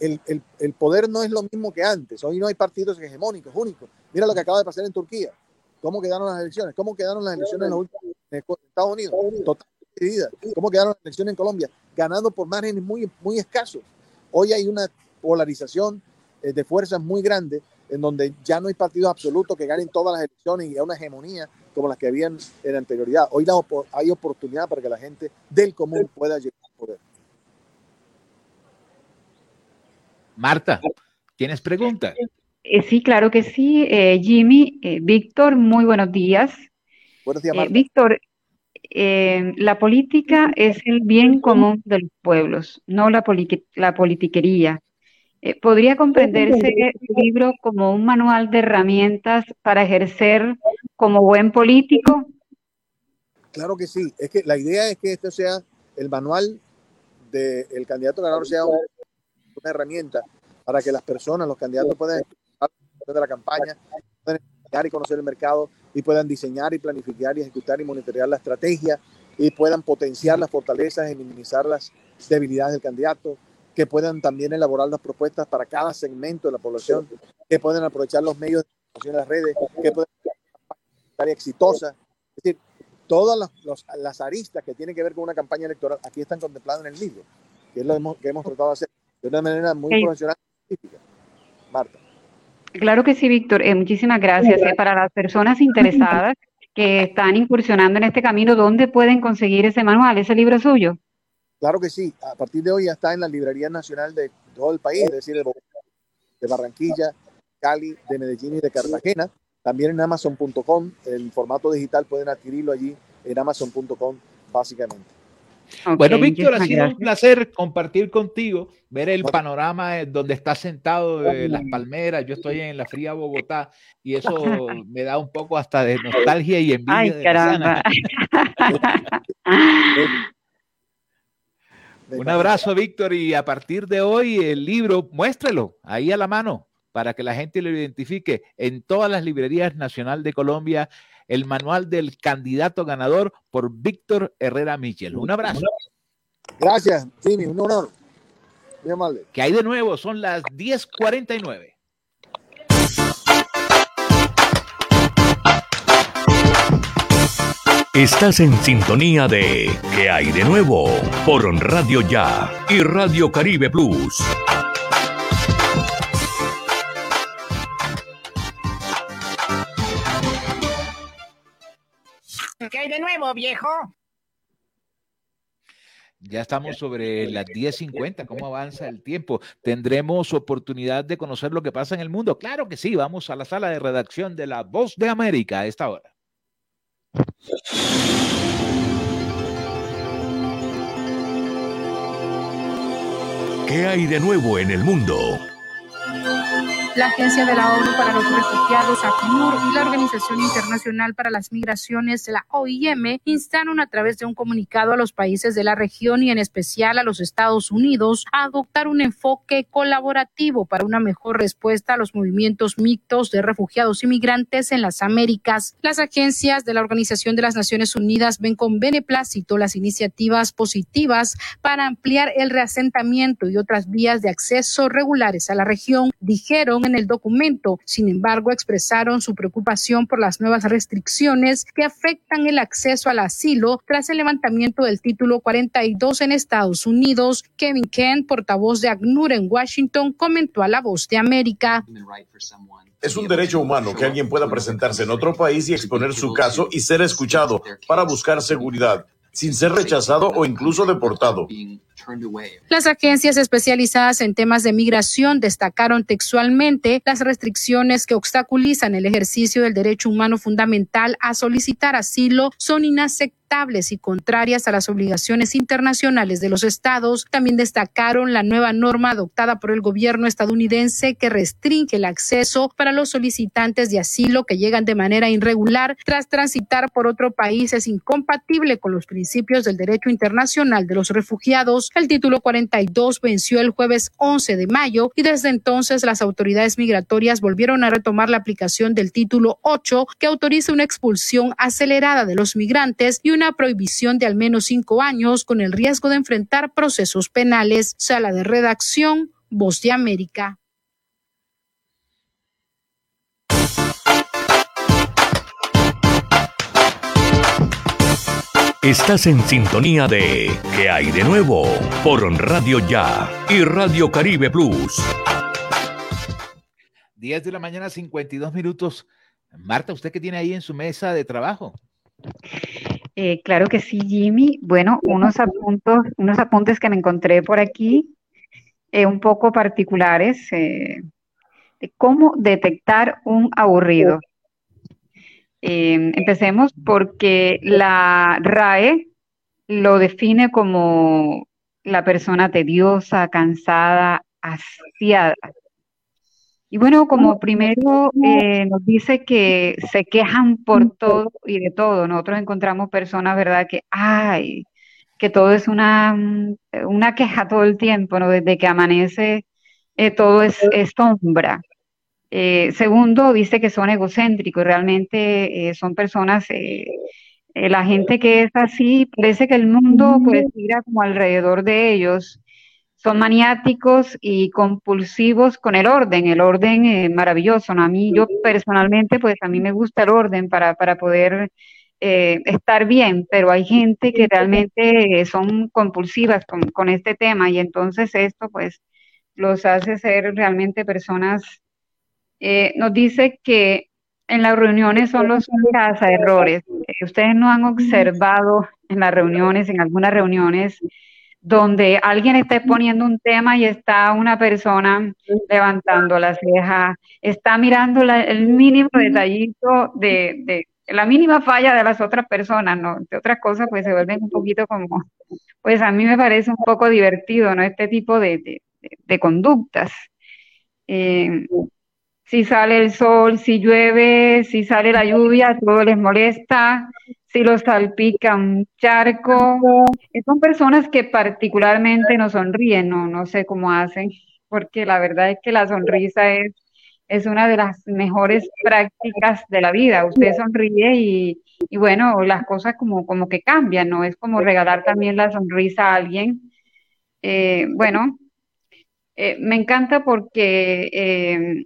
el, el, el, poder no es lo mismo que antes. Hoy no hay partidos hegemónicos, únicos. Mira lo que acaba de pasar en Turquía. ¿Cómo quedaron las elecciones? ¿Cómo quedaron las elecciones en, los últimos, Estados Unidos? Totalmente ¿Cómo quedaron las elecciones en Colombia? Ganando por márgenes muy, muy escasos. Hoy hay una polarización de fuerzas muy grandes, en donde ya no hay partidos absolutos que ganen todas las elecciones y hay una hegemonía como las que habían en anterioridad. Hoy la, hay oportunidad para que la gente del común pueda llegar al poder. Marta, ¿tienes preguntas? Eh, sí, claro que sí. Eh, Jimmy, eh, Víctor, muy buenos días. Buenos días, Marta. Víctor, la política es el bien común de los pueblos, no la, la politiquería. Eh, ¿Podría comprenderse el libro como un manual de herramientas para ejercer como buen político? Claro que sí. Es que la idea es que esto sea el manual del de candidato ganador sea una, una, herramienta para que las personas, los candidatos puedan de la campaña, puedan y conocer el mercado y puedan diseñar y planificar y ejecutar y monitorear la estrategia y puedan potenciar las fortalezas y minimizar las debilidades del candidato que puedan también elaborar las propuestas para cada segmento de la población, que puedan aprovechar los medios de las redes, que puedan ser exitosa. Es decir, todas las, los- las aristas que tienen que ver con una campaña electoral aquí están contempladas en el libro, que es lo hemos- que hemos tratado de hacer de una manera muy profesional y científica. Marta. Claro que sí, Víctor. Eh, muchísimas gracias. Eh, para las personas interesadas que están incursionando en este camino, ¿dónde pueden conseguir ese manual, ese libro suyo? Claro que sí, a partir de hoy ya está en la librería nacional de todo el país, es decir, de, de Barranquilla, Cali, de Medellín y de Cartagena. También en Amazon.com, en formato digital pueden adquirirlo allí en Amazon.com básicamente. Bueno, Víctor, ha sido un placer compartir contigo, ver el panorama eh, donde estás sentado, de las palmeras. Yo estoy en la fría Bogotá y eso me da un poco hasta de nostalgia y envidia Ay, de caramba. Un abrazo, Víctor, y a partir de hoy el libro, muéstrelo ahí a la mano para que la gente lo identifique en todas las librerías nacional de Colombia, el manual del candidato ganador por Víctor Herrera Michel. Un abrazo. Gracias, Jimmy, un honor. Muy amable. Que hay de nuevo, son las 10:49. Estás en sintonía de ¿Qué hay de nuevo? Por Radio Ya y Radio Caribe Plus. ¿Qué hay de nuevo, viejo? Ya estamos sobre las 10.50. ¿Cómo avanza el tiempo? ¿Tendremos oportunidad de conocer lo que pasa en el mundo? Claro que sí. Vamos a la sala de redacción de La Voz de América a esta hora. ¿Qué hay de nuevo en el mundo? La Agencia de la ONU para los Refugiados, ACNUR, y la Organización Internacional para las Migraciones, la OIM, instaron a través de un comunicado a los países de la región y en especial a los Estados Unidos a adoptar un enfoque colaborativo para una mejor respuesta a los movimientos mixtos de refugiados y migrantes en las Américas. Las agencias de la Organización de las Naciones Unidas ven con beneplácito las iniciativas positivas para ampliar el reasentamiento y otras vías de acceso regulares a la región, dijeron en el documento. Sin embargo, expresaron su preocupación por las nuevas restricciones que afectan el acceso al asilo tras el levantamiento del título 42 en Estados Unidos. Kevin Kent, portavoz de ACNUR en Washington, comentó a La Voz de América. Es un derecho humano que alguien pueda presentarse en otro país y exponer su caso y ser escuchado para buscar seguridad, sin ser rechazado o incluso deportado. Las agencias especializadas en temas de migración destacaron textualmente las restricciones que obstaculizan el ejercicio del derecho humano fundamental a solicitar asilo son inaceptables y contrarias a las obligaciones internacionales de los estados. También destacaron la nueva norma adoptada por el gobierno estadounidense que restringe el acceso para los solicitantes de asilo que llegan de manera irregular tras transitar por otro país es incompatible con los principios del derecho internacional de los refugiados. El título 42 venció el jueves 11 de mayo y desde entonces las autoridades migratorias volvieron a retomar la aplicación del título 8 que autoriza una expulsión acelerada de los migrantes y una prohibición de al menos cinco años con el riesgo de enfrentar procesos penales. Sala de redacción, Voz de América. Estás en sintonía de ¿Qué hay de nuevo? Por Radio Ya y Radio Caribe Plus. 10 de la mañana, 52 minutos. Marta, ¿usted qué tiene ahí en su mesa de trabajo? Eh, claro que sí, Jimmy. Bueno, unos apuntos, unos apuntes que me encontré por aquí, eh, un poco particulares, eh, de cómo detectar un aburrido. Eh, empecemos porque la RAE lo define como la persona tediosa, cansada, hastiada. Y bueno, como primero eh, nos dice que se quejan por todo y de todo. Nosotros encontramos personas, ¿verdad? Que, ay, que todo es una, una queja todo el tiempo, ¿no? Desde que amanece, eh, todo es, es sombra. Eh, segundo, dice que son egocéntricos, realmente eh, son personas, eh, la gente que es así, parece que el mundo pues gira como alrededor de ellos. Son maniáticos y compulsivos con el orden, el orden maravilloso. A mí, yo personalmente, pues a mí me gusta el orden para, para poder estar bien, pero hay gente que realmente son compulsivas con, con este tema y entonces esto pues los hace ser realmente personas. Eh, nos dice que en las reuniones son los casa errores. Eh, ustedes no han observado en las reuniones, en algunas reuniones, donde alguien está exponiendo un tema y está una persona levantando la ceja, está mirando el mínimo detallito de, la mínima falla de las otras personas, ¿no? De otras cosas, pues se vuelven un poquito como, pues a mí me parece un poco divertido, ¿no? Este tipo de, de conductas. Eh, si sale el sol, si llueve, si sale la lluvia, todo les molesta, si los salpica un charco. Son personas que particularmente no sonríen, no, no sé cómo hacen, porque la verdad es que la sonrisa es, es una de las mejores prácticas de la vida. Usted sonríe y, y bueno, las cosas como, como que cambian, ¿no? Es como regalar también la sonrisa a alguien. Eh, bueno, eh, me encanta porque eh,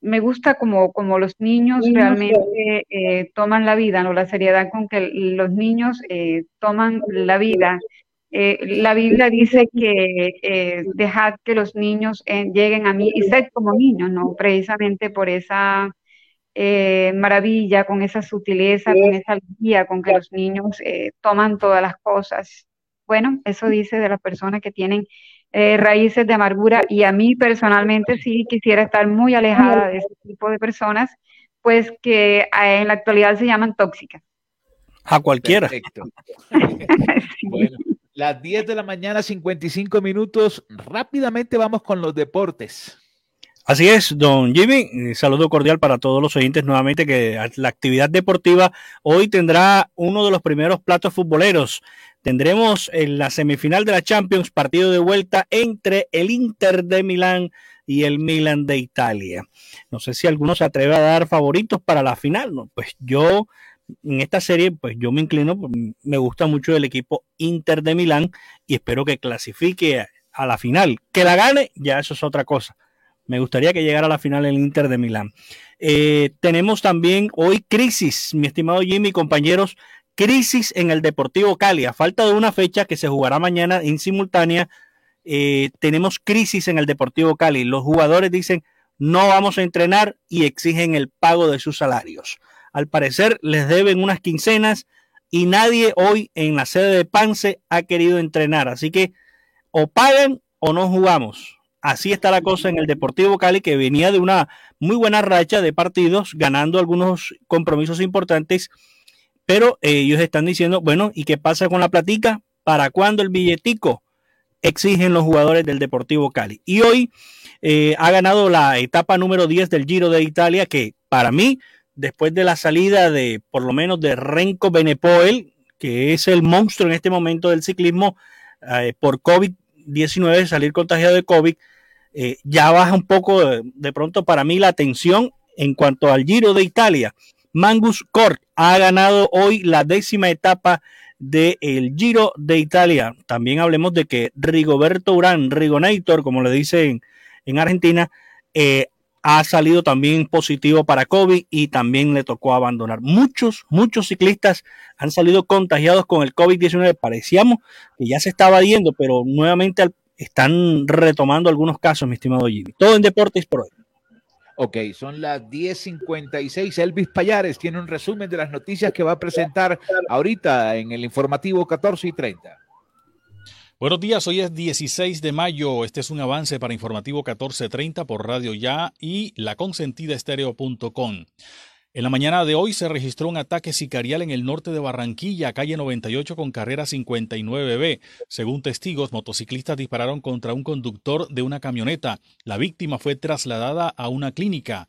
me gusta como, como los niños realmente eh, toman la vida, ¿no? La seriedad con que los niños toman la vida. la Biblia dice que dejad que los niños lleguen a mí y sed como niños, ¿no? Precisamente por esa maravilla, con esa sutileza, con esa alegría con que los niños toman todas las cosas. Bueno, eso dice de las personas que tienen eh, raíces de amargura y a mí personalmente sí quisiera estar muy alejada de ese tipo de personas, pues que eh, en la actualidad se llaman tóxicas. A cualquiera. Bueno, las 10 de la mañana, 55 minutos. Rápidamente vamos con los deportes. Así es, don Jimmy. Saludo cordial para todos los oyentes nuevamente que la actividad deportiva hoy tendrá uno de los primeros platos futboleros tendremos en la semifinal de la Champions partido de vuelta entre el Inter de Milán y el Milan de Italia. No sé si alguno se atreve a dar favoritos para la final, ¿no? Pues yo en esta serie, pues yo me inclino, me gusta mucho el equipo Inter de Milán y espero que clasifique a la final. Que la gane, ya eso es otra cosa. Me gustaría que llegara a la final el Inter de Milán. Eh, tenemos también hoy crisis, mi estimado Jimmy, compañeros, crisis en el Deportivo Cali. A falta de una fecha que se jugará mañana en simultánea, eh, tenemos crisis en el Deportivo Cali. Los jugadores dicen no vamos a entrenar y exigen el pago de sus salarios. Al parecer les deben unas quincenas y nadie hoy en la sede de Pance ha querido entrenar. Así que o pagan o no jugamos. Así está la cosa en el Deportivo Cali, que venía de una muy buena racha de partidos, ganando algunos compromisos importantes pero eh, ellos están diciendo, bueno, ¿y qué pasa con la platica? ¿Para cuándo el billetico? Exigen los jugadores del Deportivo Cali. Y hoy eh, ha ganado la etapa número 10 del Giro de Italia, que para mí, después de la salida de, por lo menos, de Renko Benepoel, que es el monstruo en este momento del ciclismo eh, por COVID-19, salir contagiado de COVID, ya baja un poco de pronto para mí la tensión en cuanto al Giro de Italia. Mangus Cort ha ganado hoy la décima etapa del Giro de Italia. También hablemos de que Rigoberto Urán, Rigonator, como le dicen en Argentina, eh, ha salido también positivo para COVID y también le tocó abandonar. Muchos, muchos ciclistas han salido contagiados con el COVID-19. Parecíamos que ya se estaba yendo, pero nuevamente están retomando algunos casos, mi estimado Jimmy. Todo en deportes por hoy. Ok, son las 10.56. Elvis Payares tiene un resumen de las noticias que va a presentar ahorita en el informativo 14 y 30. Buenos días, hoy es 16 de mayo. Este es un avance para informativo 1430 por Radio Ya y la consentidaestereo.com. En la mañana de hoy se registró un ataque sicarial en el norte de Barranquilla, calle 98 con carrera 59B. Según testigos, motociclistas dispararon contra un conductor de una camioneta. La víctima fue trasladada a una clínica.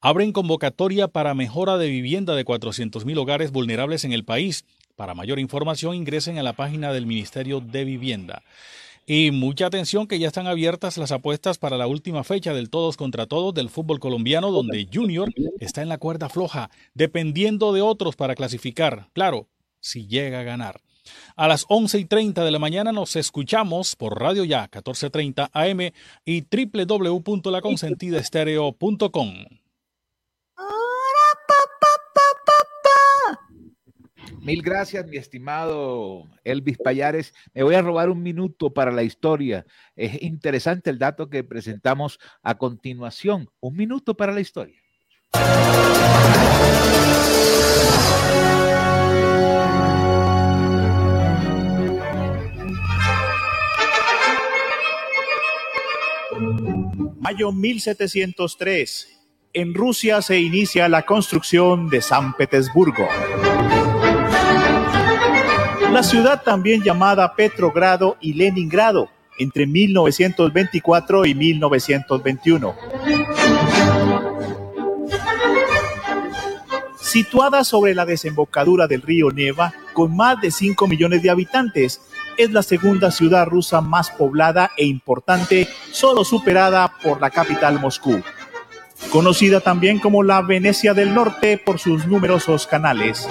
Abren convocatoria para mejora de vivienda de 400.000 hogares vulnerables en el país. Para mayor información ingresen a la página del Ministerio de Vivienda. Y mucha atención que ya están abiertas las apuestas para la última fecha del todos contra todos del fútbol colombiano, donde Junior está en la cuerda floja, dependiendo de otros para clasificar. Claro, si llega a ganar. A las 11 y 30 de la mañana nos escuchamos por Radio Ya 1430 AM y www.laconsentidaestereo.com. Mil gracias, mi estimado Elvis Payares. Me voy a robar un minuto para la historia. Es interesante el dato que presentamos a continuación. Un minuto para la historia. Mayo 1703. En Rusia se inicia la construcción de San Petersburgo. La ciudad también llamada Petrogrado y Leningrado entre 1924 y 1921. Situada sobre la desembocadura del río Neva, con más de 5 millones de habitantes, es la segunda ciudad rusa más poblada e importante, solo superada por la capital Moscú. Conocida también como la Venecia del Norte por sus numerosos canales.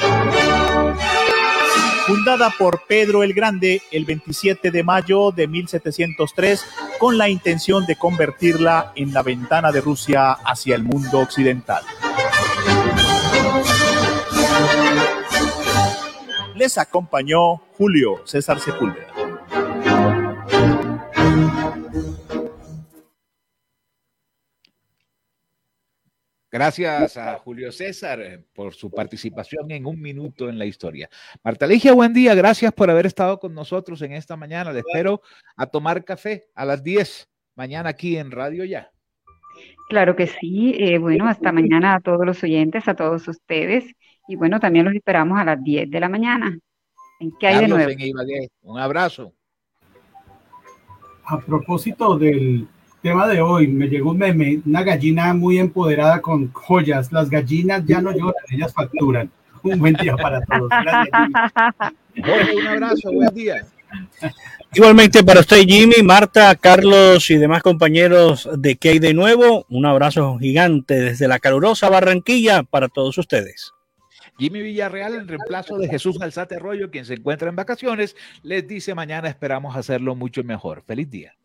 Fundada por Pedro el Grande el 27 de mayo de 1703 con la intención de convertirla en la ventana de Rusia hacia el mundo occidental. Les acompañó Julio César Sepúlveda. Gracias a Julio César eh, por su participación en un minuto en la historia. Marta Ligia, buen día. Gracias por haber estado con nosotros en esta mañana. Le espero a tomar café a las 10 mañana aquí en Radio Ya. Claro que sí. Eh, bueno, hasta mañana a todos los oyentes, a todos ustedes. Y bueno, también los esperamos a las 10 de la mañana. ¿En qué hay de nuevo? en Ibagué, Un abrazo. A propósito del tema de hoy, me llegó un meme, una gallina muy empoderada con joyas. Las gallinas ya no lloran, ellas facturan. Un buen día para todos. Gracias. Jorge, un abrazo, buen día. Igualmente para usted, Jimmy, Marta, Carlos y demás compañeros de ¿Qué hay de nuevo? Un abrazo gigante desde la calurosa Barranquilla para todos ustedes. Jimmy Villarreal, en reemplazo de Jesús Alzate Arroyo, quien se encuentra en vacaciones, les dice mañana esperamos hacerlo mucho mejor. Feliz día.